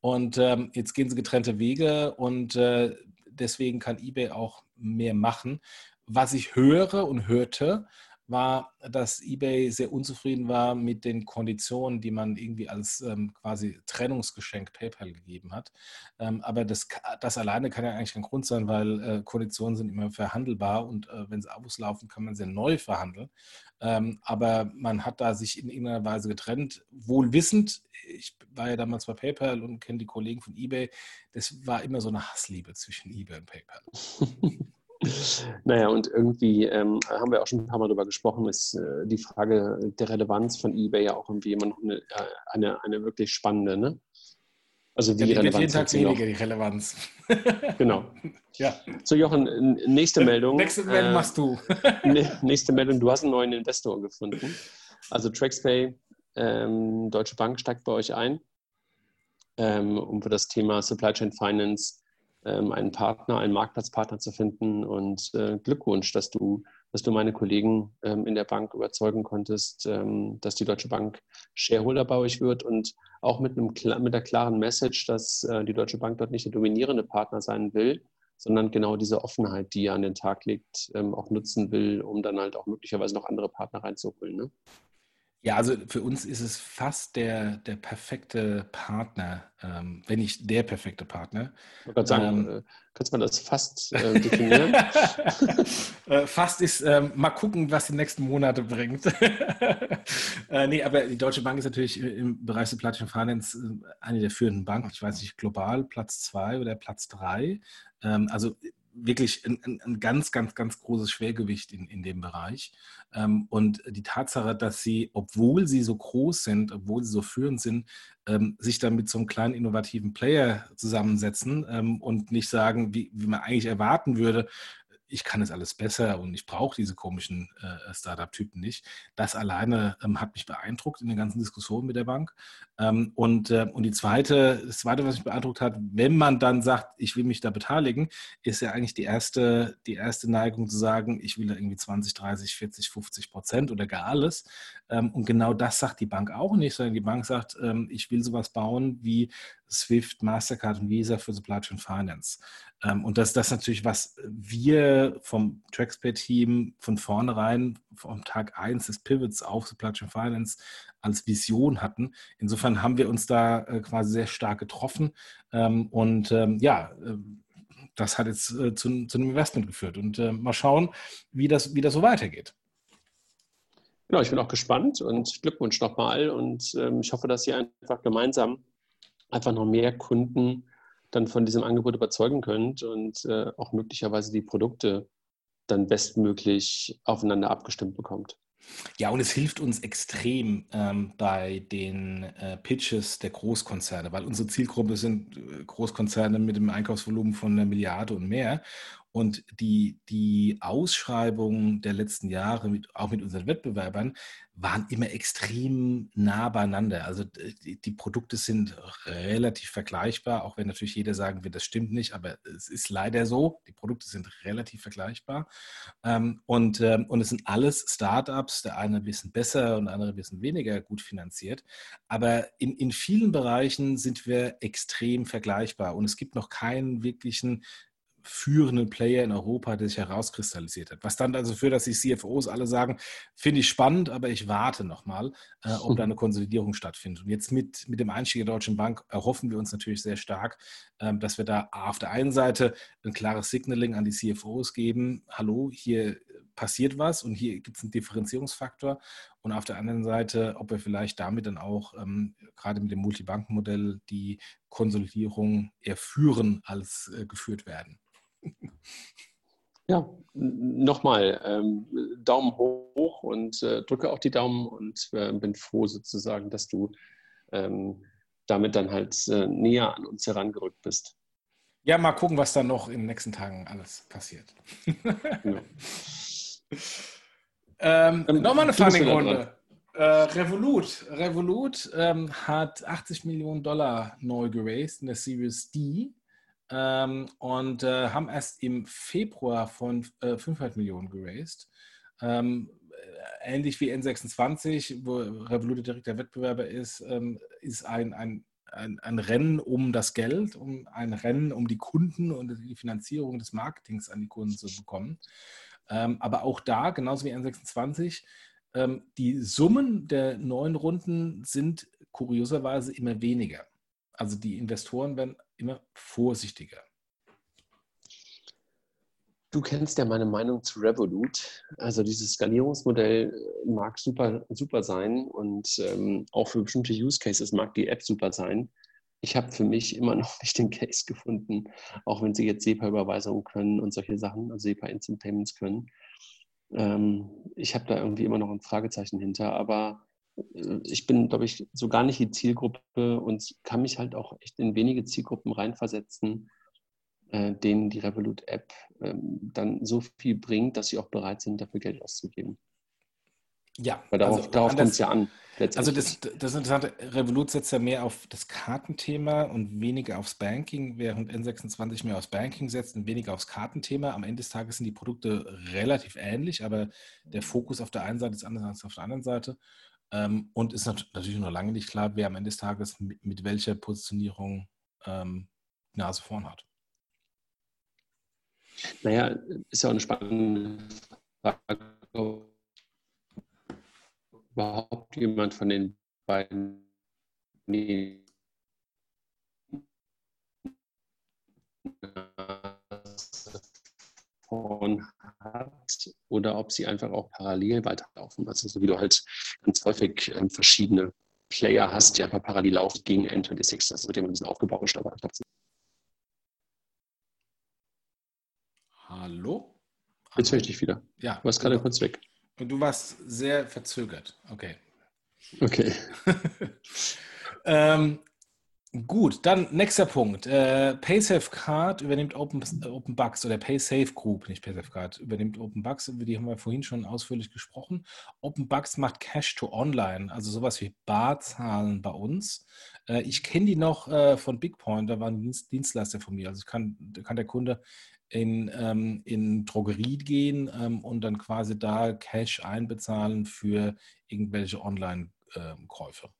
Und ähm, jetzt gehen sie getrennte Wege und äh, deswegen kann eBay auch mehr machen. Was ich höre und hörte, war, dass eBay sehr unzufrieden war mit den Konditionen, die man irgendwie als ähm, quasi Trennungsgeschenk PayPal gegeben hat. Ähm, aber das, das alleine kann ja eigentlich kein Grund sein, weil äh, Konditionen sind immer verhandelbar und äh, wenn sie Abos laufen, kann man sie neu verhandeln. Ähm, aber man hat da sich in irgendeiner Weise getrennt, wohl wissend. Ich war ja damals bei PayPal und kenne die Kollegen von eBay. Das war immer so eine Hassliebe zwischen eBay und PayPal. Naja, und irgendwie ähm, haben wir auch schon ein paar Mal darüber gesprochen, ist äh, die Frage der Relevanz von eBay ja auch irgendwie immer noch eine, äh, eine, eine wirklich spannende, ne? Also wie ja, Relevanz jeden Tag weniger die Relevanz. genau. Ja. So, Jochen, nächste Meldung. Nächste Meldung äh, machst du. nächste Meldung, du hast einen neuen Investor gefunden. Also TraxPay, ähm, Deutsche Bank steigt bei euch ein, ähm, um für das Thema Supply Chain Finance einen Partner, einen Marktplatzpartner zu finden. Und äh, Glückwunsch, dass du, dass du meine Kollegen ähm, in der Bank überzeugen konntest, ähm, dass die Deutsche Bank Shareholder bei euch wird und auch mit, einem, mit der klaren Message, dass äh, die Deutsche Bank dort nicht der dominierende Partner sein will, sondern genau diese Offenheit, die ihr an den Tag legt, auch nutzen will, um dann halt auch möglicherweise noch andere Partner reinzuholen. Ne? Ja, also für uns ist es fast der, der perfekte Partner, ähm, wenn nicht der perfekte Partner. Ich wollte sagen, ähm, äh, kannst du das fast äh, definieren? Äh, fast ist, ähm, mal gucken, was die nächsten Monate bringt. äh, nee, aber die Deutsche Bank ist natürlich im Bereich der Platinum Finance äh, eine der führenden Banken. Ich weiß nicht, global Platz zwei oder Platz drei. Ähm, also wirklich ein, ein, ganz, ganz, ganz großes Schwergewicht in, in dem Bereich. Ähm, und die Tatsache, dass sie, obwohl sie so groß sind, obwohl sie so führend sind, ähm, sich dann mit so einem kleinen innovativen Player zusammensetzen ähm, und nicht sagen, wie, wie man eigentlich erwarten würde, ich kann es alles besser und ich brauche diese komischen äh, Startup-Typen nicht. Das alleine ähm, hat mich beeindruckt in den ganzen Diskussionen mit der Bank. Ähm, und, äh, und die zweite, das zweite, was mich beeindruckt hat, wenn man dann sagt, ich will mich da beteiligen, ist ja eigentlich die erste, die erste Neigung zu sagen, ich will da irgendwie 20, 30, 40, 50 Prozent oder gar alles. Ähm, und genau das sagt die Bank auch nicht, sondern die Bank sagt, ähm, ich will sowas bauen wie Swift, Mastercard und Visa für Supply Chain Finance. Ähm, und das, das ist natürlich, was wir vom Traxpay-Team von vornherein, vom Tag 1 des Pivots auf Supply Chain Finance als Vision hatten. Insofern haben wir uns da äh, quasi sehr stark getroffen. Und ja, äh, das hat jetzt äh, zu, zu einem Investment geführt. Und mal schauen, wie das, wie das so weitergeht. Genau, ich bin auch gespannt und Glückwunsch nochmal. Und ähm, ich hoffe, dass ihr einfach gemeinsam einfach noch mehr Kunden dann von diesem Angebot überzeugen könnt und äh, auch möglicherweise die Produkte dann bestmöglich aufeinander abgestimmt bekommt. Ja, und es hilft uns extrem ähm, bei den äh, Pitches der Großkonzerne, weil unsere Zielgruppe sind äh, Großkonzerne mit einem Einkaufsvolumen von einer Milliarde und mehr. Und die, die Ausschreibungen der letzten Jahre, mit, auch mit unseren Wettbewerbern, waren immer extrem nah beieinander. Also die, die, Produkte sind relativ vergleichbar, auch wenn natürlich jeder sagen wird, das stimmt nicht, aber es ist leider so. Die Produkte sind relativ vergleichbar. Ähm, und, ähm, und es sind alles Startups, der eine ein bisschen besser und der andere ein bisschen weniger gut finanziert. Aber in, in vielen Bereichen sind wir extrem vergleichbar und es gibt noch keinen wirklichen führenden Player in Europa, der sich herauskristallisiert hat. Was dann also für, dass die CFOs alle sagen, finde ich spannend, aber ich warte nochmal, äh, ob da eine Konsolidierung stattfindet. Und jetzt mit, mit dem Einstieg der Deutschen Bank erhoffen wir uns natürlich sehr stark, ähm, dass wir da auf der einen Seite ein klares Signaling an die CFOs geben, hallo, hier passiert was und hier gibt es einen Differenzierungsfaktor. Und auf der anderen Seite, ob wir vielleicht damit dann auch ähm, gerade mit dem Multibankenmodell die Konsolidierung eher führen als äh, geführt werden. Ja, nochmal ähm, Daumen hoch und äh, drücke auch die Daumen und äh, bin froh sozusagen, dass du ähm, damit dann halt äh, näher an uns herangerückt bist. Ja, mal gucken, was dann noch in den nächsten Tagen alles passiert. genau. ähm, ähm, Nochmal eine Funding-Runde. Äh, Revolut, Revolut ähm, hat 80 Millionen Dollar neu geraced in der Series D ähm, und äh, haben erst im Februar von äh, 500 Millionen geraced. Ähm, ähnlich wie N26, wo Revolut direkt der Wettbewerber ist, ähm, ist ein, ein ein, ein, Rennen um das Geld, um ein Rennen um die Kunden und die Finanzierung des Marketings an die Kunden zu bekommen. Ähm, aber auch da, genauso wie N26, ähm, die Summen der neuen Runden sind kurioserweise immer weniger. Also die Investoren werden immer vorsichtiger. Du kennst ja meine Meinung zu Revolut. Also dieses Skalierungsmodell äh, mag super, super sein und ähm, auch für bestimmte Use Cases mag die App super sein. Ich habe für mich immer noch nicht den Case gefunden, auch wenn sie jetzt SEPA-Überweisungen können und solche Sachen, also SEPA Instant Payments können. Ähm, ich habe da irgendwie immer noch ein Fragezeichen hinter, aber ich bin, glaube ich, so gar nicht die Zielgruppe und kann mich halt auch echt in wenige Zielgruppen reinversetzen äh, denen die Revolut-App ähm, dann so viel bringt, dass sie auch bereit sind, dafür Geld auszugeben. Ja, weil darauf, also, darauf kommt es ja an. Also das, das Interessante, Revolut setzt ja mehr auf das Kartenthema und weniger aufs Banking, während N26 mehr aufs Banking setzt und weniger aufs Kartenthema. Am Ende des Tages sind die Produkte relativ ähnlich, aber der Fokus auf der einen Seite ist anders als auf der anderen Seite. Ähm, und ist natürlich noch lange nicht klar, wer am Ende des Tages mit, mit welcher Positionierung ähm, Nase vorn hat. Naja, ist ja auch eine spannende Frage, ob überhaupt jemand von den beiden hat oder ob sie einfach auch parallel weiterlaufen. Also so wie du halt ganz häufig ähm, verschiedene Player hast, die einfach parallel laufen gegen N26. Das wird immer ein bisschen aufgebauscht, aber Hallo? Jetzt höre ich dich wieder. Ja. Du warst gerade kurz weg. Du warst sehr verzögert. Okay. Okay. ähm, gut, dann nächster Punkt. Äh, PaySafe Card übernimmt Open, Open Bugs oder PaySafe Group, nicht PaySafe Card, übernimmt Open Bugs. Über die haben wir vorhin schon ausführlich gesprochen. Open Bugs macht Cash to Online, also sowas wie Barzahlen bei uns. Äh, ich kenne die noch äh, von BigPoint, da war ein Dienstleister von mir. Also kann, kann der Kunde in, ähm, in Drogerie gehen ähm, und dann quasi da Cash einbezahlen für irgendwelche Online-Käufe.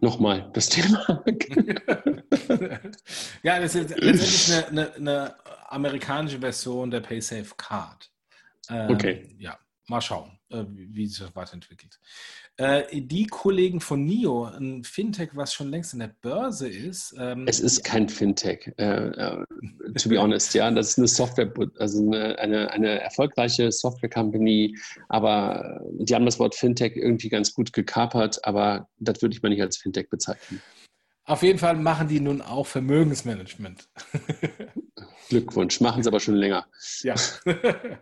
Nochmal das Thema. ja, das ist letztendlich eine, eine, eine, amerikanische Version der PaySafe Card. Ähm, okay. Ja, mal schauen, äh, wie sich das weiterentwickelt. Äh, die Kollegen von NIO, ein Fintech, was schon längst in der Börse ist. Ähm, es ist kein Fintech, äh, to be honest. Ja, das ist eine Software, also eine, eine, eine erfolgreiche Software-Company, aber die haben das Wort Fintech irgendwie ganz gut gekapert, aber das würde ich mal nicht als Fintech bezeichnen. Auf jeden Fall machen die nun auch Vermögensmanagement. Glückwunsch, machen sie aber schon länger. Ja.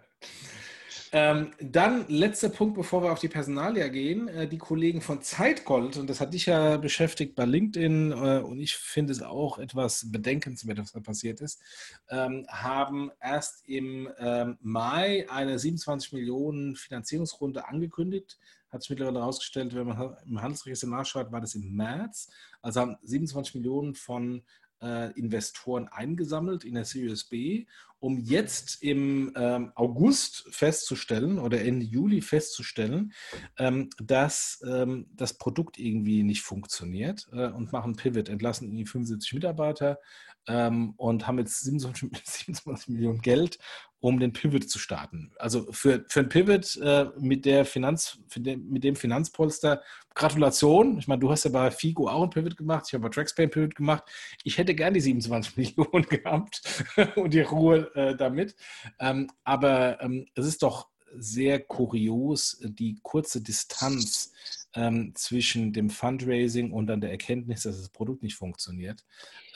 Ähm, dann letzter Punkt, bevor wir auf die Personalia gehen. Äh, die Kollegen von Zeitgold, und das hat dich ja beschäftigt bei LinkedIn, äh, und ich finde es auch etwas bedenkenswert, was da passiert ist, ähm, haben erst im ähm, Mai eine 27 Millionen Finanzierungsrunde angekündigt. Hat sich mittlerweile herausgestellt, wenn man im Handelsregister nachschaut, war das im März. Also haben 27 Millionen von äh, Investoren eingesammelt in der Series B, um jetzt im ähm, August festzustellen oder Ende Juli festzustellen, ähm, dass ähm, das Produkt irgendwie nicht funktioniert äh, und machen Pivot, entlassen irgendwie 75 Mitarbeiter ähm, und haben jetzt 27, 27 Millionen Geld um den Pivot zu starten. Also für, für ein Pivot äh, mit, der Finanz, den, mit dem Finanzpolster, Gratulation. Ich meine, du hast ja bei FIGO auch ein Pivot gemacht, ich habe bei TraxPay ein Pivot gemacht. Ich hätte gern die 27 Millionen gehabt und die Ruhe äh, damit. Ähm, aber ähm, es ist doch sehr kurios, die kurze Distanz ähm, zwischen dem Fundraising und dann der Erkenntnis, dass das Produkt nicht funktioniert.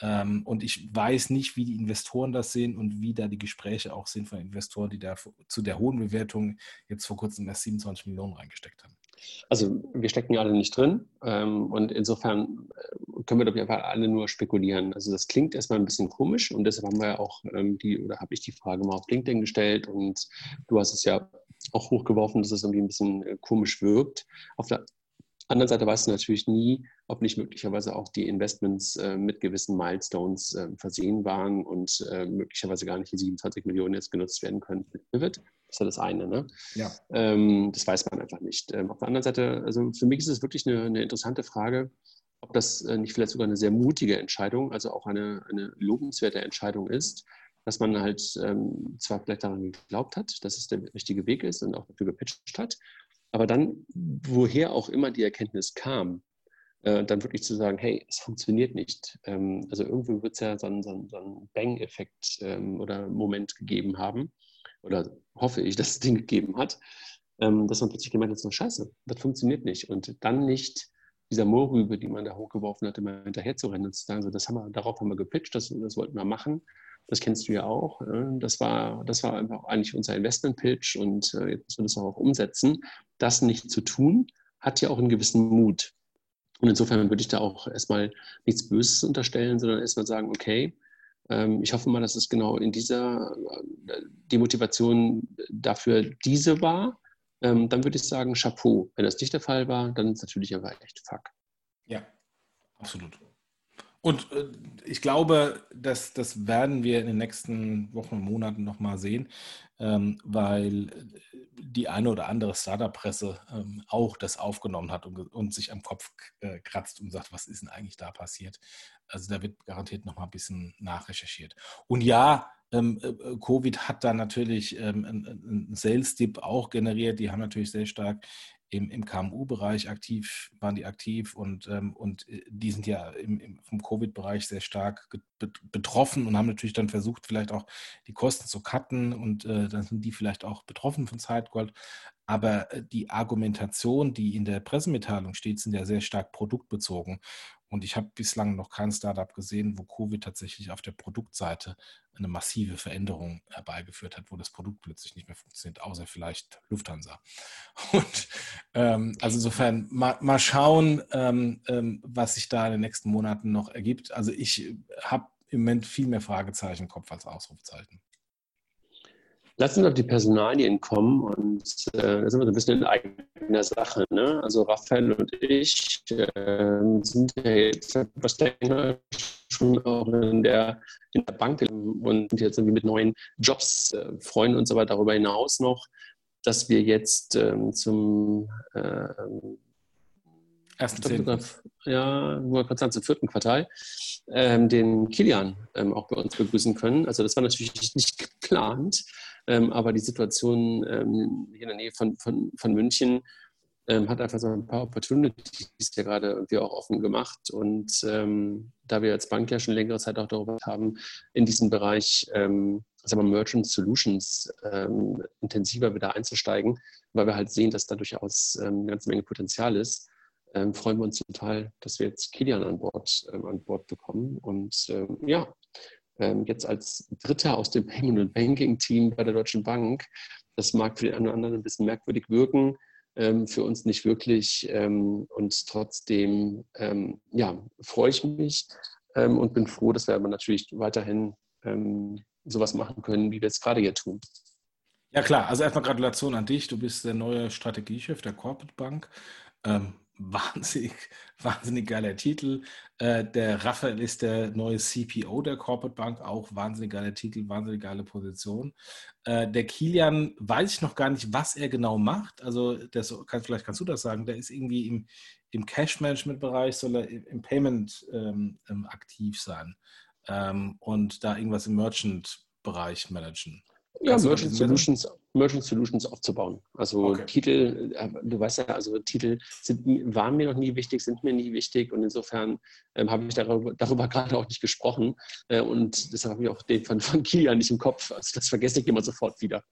Ähm, und ich weiß nicht, wie die Investoren das sehen und wie da die Gespräche auch sind von Investoren, die da zu der hohen Bewertung jetzt vor kurzem erst 27 Millionen reingesteckt haben. Also wir stecken alle nicht drin ähm, und insofern äh, können wir doch einfach alle nur spekulieren. Also das klingt erstmal ein bisschen komisch und deshalb haben wir ja auch ähm, die, oder habe ich die Frage mal auf LinkedIn gestellt und du hast es ja auch hochgeworfen, dass es irgendwie ein bisschen äh, komisch wirkt. Auf der anderen Seite weißt du natürlich nie, ob nicht möglicherweise auch die Investments äh, mit gewissen Milestones äh, versehen waren und äh, möglicherweise gar nicht die 27 Millionen jetzt genutzt werden können mit Pivot. Das ist ja das eine. Ne? Ja. Ähm, das weiß man einfach nicht. Ähm, auf der anderen Seite, also für mich ist es wirklich eine, eine interessante Frage. ob das äh, nicht vielleicht sogar eine sehr mutige Entscheidung, also auch eine, eine lobenswerte Entscheidung ist, dass man halt ähm, zwar vielleicht daran geglaubt hat, dass es der richtige Weg ist und auch dafür gepitcht hat, aber dann, woher auch immer die Erkenntnis kam, äh, dann wirklich zu sagen, hey, es funktioniert nicht. Ähm, also irgendwo wird es ja so einen, so einen, Bang-Effekt ähm, oder Moment gegeben haben, oder hoffe ich, dass es den gegeben hat, ähm, dass man plötzlich gemeint hat, so scheiße, das funktioniert nicht. Und dann nicht dieser Moorrübe, die man da hochgeworfen hat, immer hinterher zu rennen und zu sagen, so, das haben wir, darauf haben wir gepitcht, das, das wollten wir machen. Das kennst du ja auch. Das war, das war einfach eigentlich unser Investment-Pitch und äh, jetzt müssen wir das auch umsetzen. Das nicht zu tun, hat ja auch einen gewissen Mut. Und insofern würde ich da auch erstmal nichts Böses unterstellen, sondern erstmal sagen, okay, ähm, ich hoffe mal, dass es genau in dieser, äh, die Motivation dafür diese war. Ähm, dann würde ich sagen, Chapeau. Wenn das nicht der Fall war, dann ist es natürlich aber echt fuck. Ja, absolut. Und äh, ich glaube, dass das werden wir in den nächsten Wochen und Monaten nochmal sehen, ähm, weil die eine oder andere Startup-Presse ähm, auch das aufgenommen hat und, sich am Kopf äh, kratzt und sagt, was ist denn eigentlich da passiert? Also da wird garantiert nochmal ein bisschen nachrecherchiert. Und ja, ähm, äh, Covid hat da natürlich einen Sales-Dip auch generiert. Die haben natürlich sehr stark im, im KMU-Bereich aktiv, waren die aktiv und, ähm, und äh, die sind ja im, im vom Covid-Bereich sehr stark betroffen und haben natürlich dann versucht, vielleicht auch die Kosten zu cutten und äh, dann sind die vielleicht auch betroffen von Zeitgold. Aber äh, die Argumentation, die in der Pressemitteilung steht, sind ja sehr stark produktbezogen. Und ich habe bislang noch kein Startup gesehen, wo Covid tatsächlich auf der Produktseite eine massive Veränderung herbeigeführt hat, wo das Produkt plötzlich nicht mehr funktioniert, außer vielleicht Lufthansa. Und ähm, also insofern mal, mal schauen, ähm, ähm, was sich da in den nächsten Monaten noch ergibt. Also ich habe im Moment viel mehr Fragezeichen im Kopf als Ausrufezeichen. Lass uns auf die Personalien kommen und äh, da sind wir so ein bisschen in eigener Sache. Ne? Also Raphael und ich äh, sind ja jetzt etwas länger schon auch in der, in der Bank und sind jetzt irgendwie mit neuen Jobs, äh, freuen uns aber darüber hinaus noch, dass wir jetzt ähm, zum äh, Ersten. Ja, nur sagen, zum vierten Quartal, ähm, den Kilian ähm, auch bei uns begrüßen können. Also das war natürlich nicht geplant, aber die Situation ähm, hier in der Nähe von, von, von München ähm, hat einfach so ein paar Opportunities ja gerade irgendwie auch offen gemacht. Und ähm, da wir als Bank ja schon längere Zeit auch darüber haben, in diesem Bereich ähm, sagen wir, Merchant Solutions ähm, intensiver wieder einzusteigen, weil wir halt sehen, dass da durchaus ähm, eine ganze Menge Potenzial ist, ähm, freuen wir uns total, dass wir jetzt Kilian an Bord, an Bord bekommen. Und ja, ähm, jetzt als Dritter aus dem Payment und Banking Team bei der Deutschen Bank. Das mag für den einen oder anderen ein bisschen merkwürdig wirken, ähm, für uns nicht wirklich. Ähm, und trotzdem ja, freue ich mich und bin froh, dass wir aber natürlich weiterhin sowas machen können, wie wir es gerade hier tun. Ja klar, also erstmal Gratulation an dich. Du bist der neue Strategiechef der Corporate Bank. Ähm, wahnsinnig, wahnsinnig geiler Titel. Äh, der Raphael ist der neue CPO der Corporate Bank, auch wahnsinnig geiler Titel, wahnsinnig geile Position. Äh, der Kilian weiß ich noch gar nicht, was er genau macht. Also das, kann, vielleicht kannst du das sagen. Der ist irgendwie im, im Cash-Management-Bereich, soll er im Payment ähm, ähm, aktiv sein ähm, und da irgendwas im Merchant-Bereich managen. Ja, Merchant Solutions, Merchant Solutions aufzubauen. Also okay. Titel, äh, du weißt ja, also Titel sind, waren mir noch nie wichtig, sind mir nie wichtig und insofern ähm, habe ich darüber, darüber, gerade auch nicht gesprochen äh, und deshalb habe ich auch den von, von Kilian nicht im Kopf. Also das vergesse ich immer sofort wieder.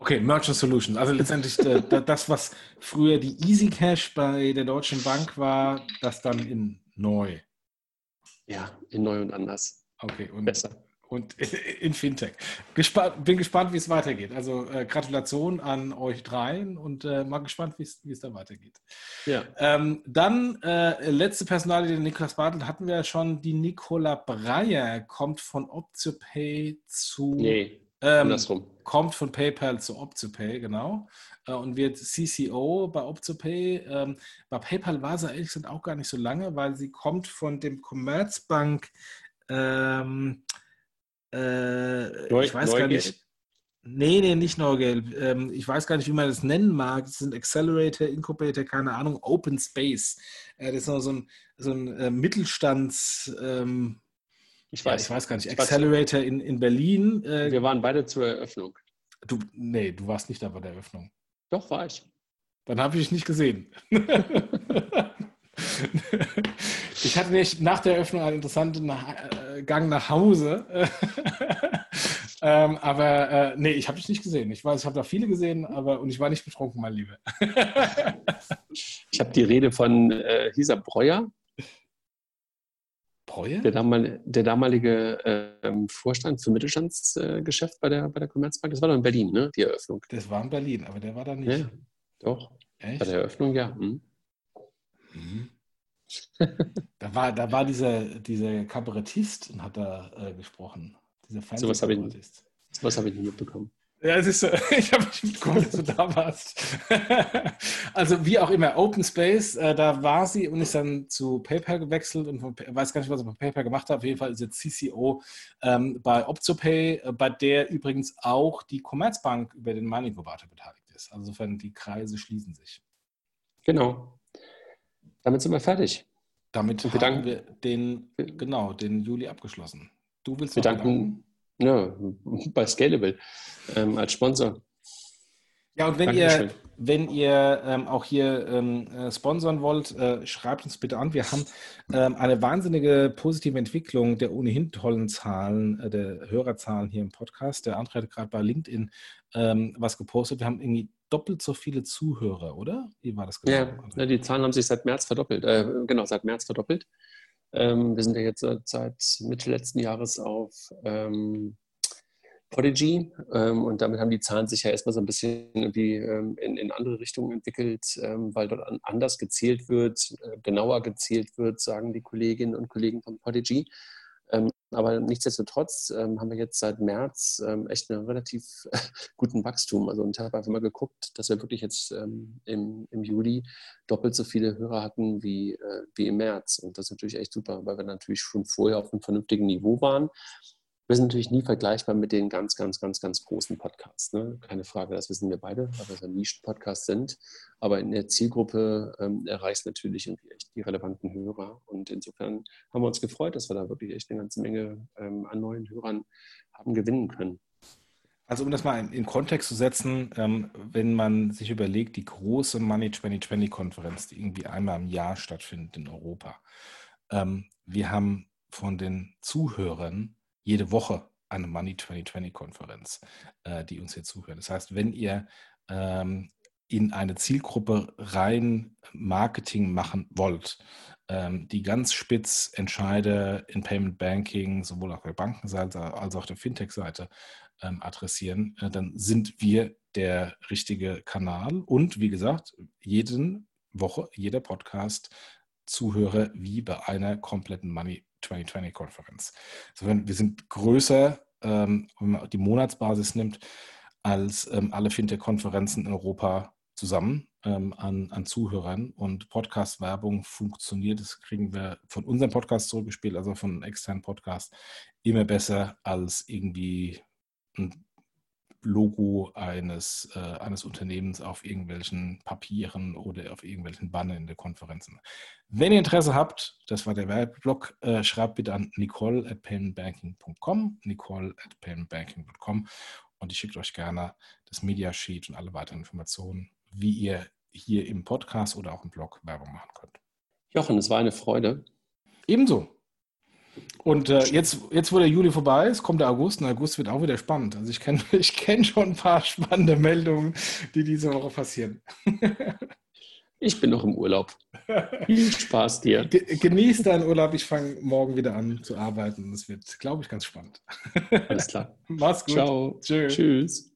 Okay, Merchant Solutions. Also letztendlich äh, das, was früher die Easy Cash bei der Deutschen Bank war, das dann in neu. Ja, in neu und anders. Okay, und besser und in Fintech. Gespannt, bin gespannt, wie es weitergeht. Also äh, Gratulation an euch dreien und äh, mal gespannt, wie es da weitergeht. Ja. Ähm, dann äh, letzte Personalie, den Niklas Bartel hatten wir ja schon. Die Nicola Breyer kommt von OptioPay zu. Nee, ähm, andersrum. Kommt von PayPal zu OptioPay, genau. Äh, und wird CCO bei OptioPay. Ähm, bei PayPal war sie ehrlich gesagt auch gar nicht so lange, weil sie kommt von dem Commerzbank. Ähm, äh, Neu, ich weiß Neugeld? gar nicht. Nee, nee, nicht Neugelb. Ähm, ich weiß gar nicht, wie man das nennen mag. Das sind Accelerator, Incubator, keine Ahnung, Open Space. Äh, das ist noch so ein, so ein äh, Mittelstands. Ähm, ich, weiß. Ja, ich weiß gar nicht. Accelerator in, in Berlin. Äh, Wir waren beide zur Eröffnung. Du, nee, du warst nicht da bei der Eröffnung. Doch, war ich. Dann habe ich dich nicht gesehen. ich hatte nicht nach der Eröffnung einen interessanten äh, Gang nach Hause. ähm, aber äh, nee, ich habe dich nicht gesehen. Ich weiß, ich habe da viele gesehen, aber und ich war nicht betrunken, mein Liebe. ich habe die Rede von äh, Hisa Breuer. Breuer? Der, damal, der damalige ähm, Vorstand für Mittelstandsgeschäft bei, der, bei der Commerzbank. Das war doch in Berlin, ne? Die Eröffnung. Das war in Berlin, aber der war da nicht. Ja, doch. Echt? Bei der Eröffnung, ja. Hm. Mhm. Da war, da war dieser, dieser Kabarettist und hat da äh, gesprochen. Dieser so was habe ich, so hab ich nicht mitbekommen. Ja, es ist so, ich habe nicht mitbekommen, dass du da warst. also wie auch immer, Open Space, äh, da war sie und ist dann zu PayPal gewechselt und von, weiß gar nicht, was sie bei PayPal gemacht hat. Auf jeden Fall ist jetzt CCO ähm, bei OptoPay, äh, bei der übrigens auch die Commerzbank über den Money Incubator beteiligt ist. Also insofern die Kreise schließen sich. Genau. Damit sind wir fertig. Damit wir haben danken, wir den, genau, den Juli abgeschlossen. Du willst wir danken, ja, bei Scalable ähm, als Sponsor. Ja, und wenn Dankeschön. ihr, wenn ihr ähm, auch hier ähm, äh, sponsern wollt, äh, schreibt uns bitte an. Wir haben ähm, eine wahnsinnige positive Entwicklung der ohnehin tollen Zahlen, äh, der Hörerzahlen hier im Podcast. Der André hat gerade bei LinkedIn ähm, was gepostet. Wir haben irgendwie doppelt so viele Zuhörer, oder? Wie war das genau? Ja, die Zahlen haben sich seit März verdoppelt. Äh, genau, seit März verdoppelt. Ähm, wir sind ja jetzt seit Mitte letzten Jahres auf Podigy ähm, und damit haben die Zahlen sich ja erstmal so ein bisschen irgendwie ähm, in, in, andere Richtungen entwickelt, ähm, weil dort anders gezählt wird, äh, genauer gezählt wird, sagen die Kolleginnen und Kollegen von Podigy. Ähm, aber nichtsdestotrotz ähm, haben wir jetzt seit März ähm, echt einen relativ guten Wachstum. Also ich habe einfach mal geguckt, dass wir wirklich jetzt im, im, Juli doppelt so viele Hörer hatten wie, äh, wie im März. Und das ist natürlich echt super, weil wir natürlich schon vorher auf einem vernünftigen Niveau waren. Wir sind natürlich nie vergleichbar mit den ganz, ganz, ganz, ganz großen Podcasts. Ne? Keine Frage, das wissen wir beide, weil wir so Nischen-Podcast sind. Aber in der Zielgruppe ähm, erreicht natürlich irgendwie echt die relevanten Hörer. Und insofern haben wir uns gefreut, dass wir da wirklich echt eine ganze Menge ähm, an neuen Hörern haben gewinnen können. Also um das mal in, in Kontext zu setzen, ähm, wenn man sich überlegt, die große Money 2020-Konferenz, die irgendwie einmal im Jahr stattfindet in Europa. Ähm, wir haben von den Zuhörern jede Woche eine Money 2020-Konferenz, äh, die uns hier zuhört. Das heißt, wenn ihr ähm, in eine Zielgruppe rein Marketing machen wollt, ähm, die ganz spitz Entscheide in Payment Banking, sowohl auf der Bankenseite als auch der Fintech-Seite ähm, adressieren, äh, dann sind wir der richtige Kanal. Und wie gesagt, jeden Woche, jeder Podcast Zuhörer wie bei einer kompletten Money 2020-Konferenz. Also wir sind größer, ähm, wenn man die Monatsbasis nimmt, als ähm, alle Fintech-Konferenzen in Europa zusammen ähm, an, an Zuhörern. Und Podcast-Werbung funktioniert, das kriegen wir von unserem Podcast zurückgespielt, also von externen Podcasts, immer besser als irgendwie ein Logo eines, äh, eines Unternehmens auf irgendwelchen Papieren oder auf irgendwelchen Bannern in der Konferenzen. Wenn ihr Interesse habt, das war der Werbeblock, äh, schreibt bitte an nicole at paymentbanking.com, nicole at paymentbanking.com und ich schicke euch gerne das Media Sheet und alle weiteren Informationen, wie ihr hier im Podcast oder auch im Blog Werbung machen könnt. Jochen, es war eine Freude. Ebenso. Und äh, jetzt, jetzt, wo der Juli vorbei ist, kommt der August und August wird auch wieder spannend. Also ich kenne ich kenn schon ein paar spannende Meldungen, die diese Woche passieren. Ich bin noch im Urlaub. Viel Spaß dir. Genieß deinen Urlaub. Ich fange morgen wieder an zu arbeiten. Das wird, glaube ich, ganz spannend. Alles klar. Mach's gut. Ciao. Tschö. Tschüss.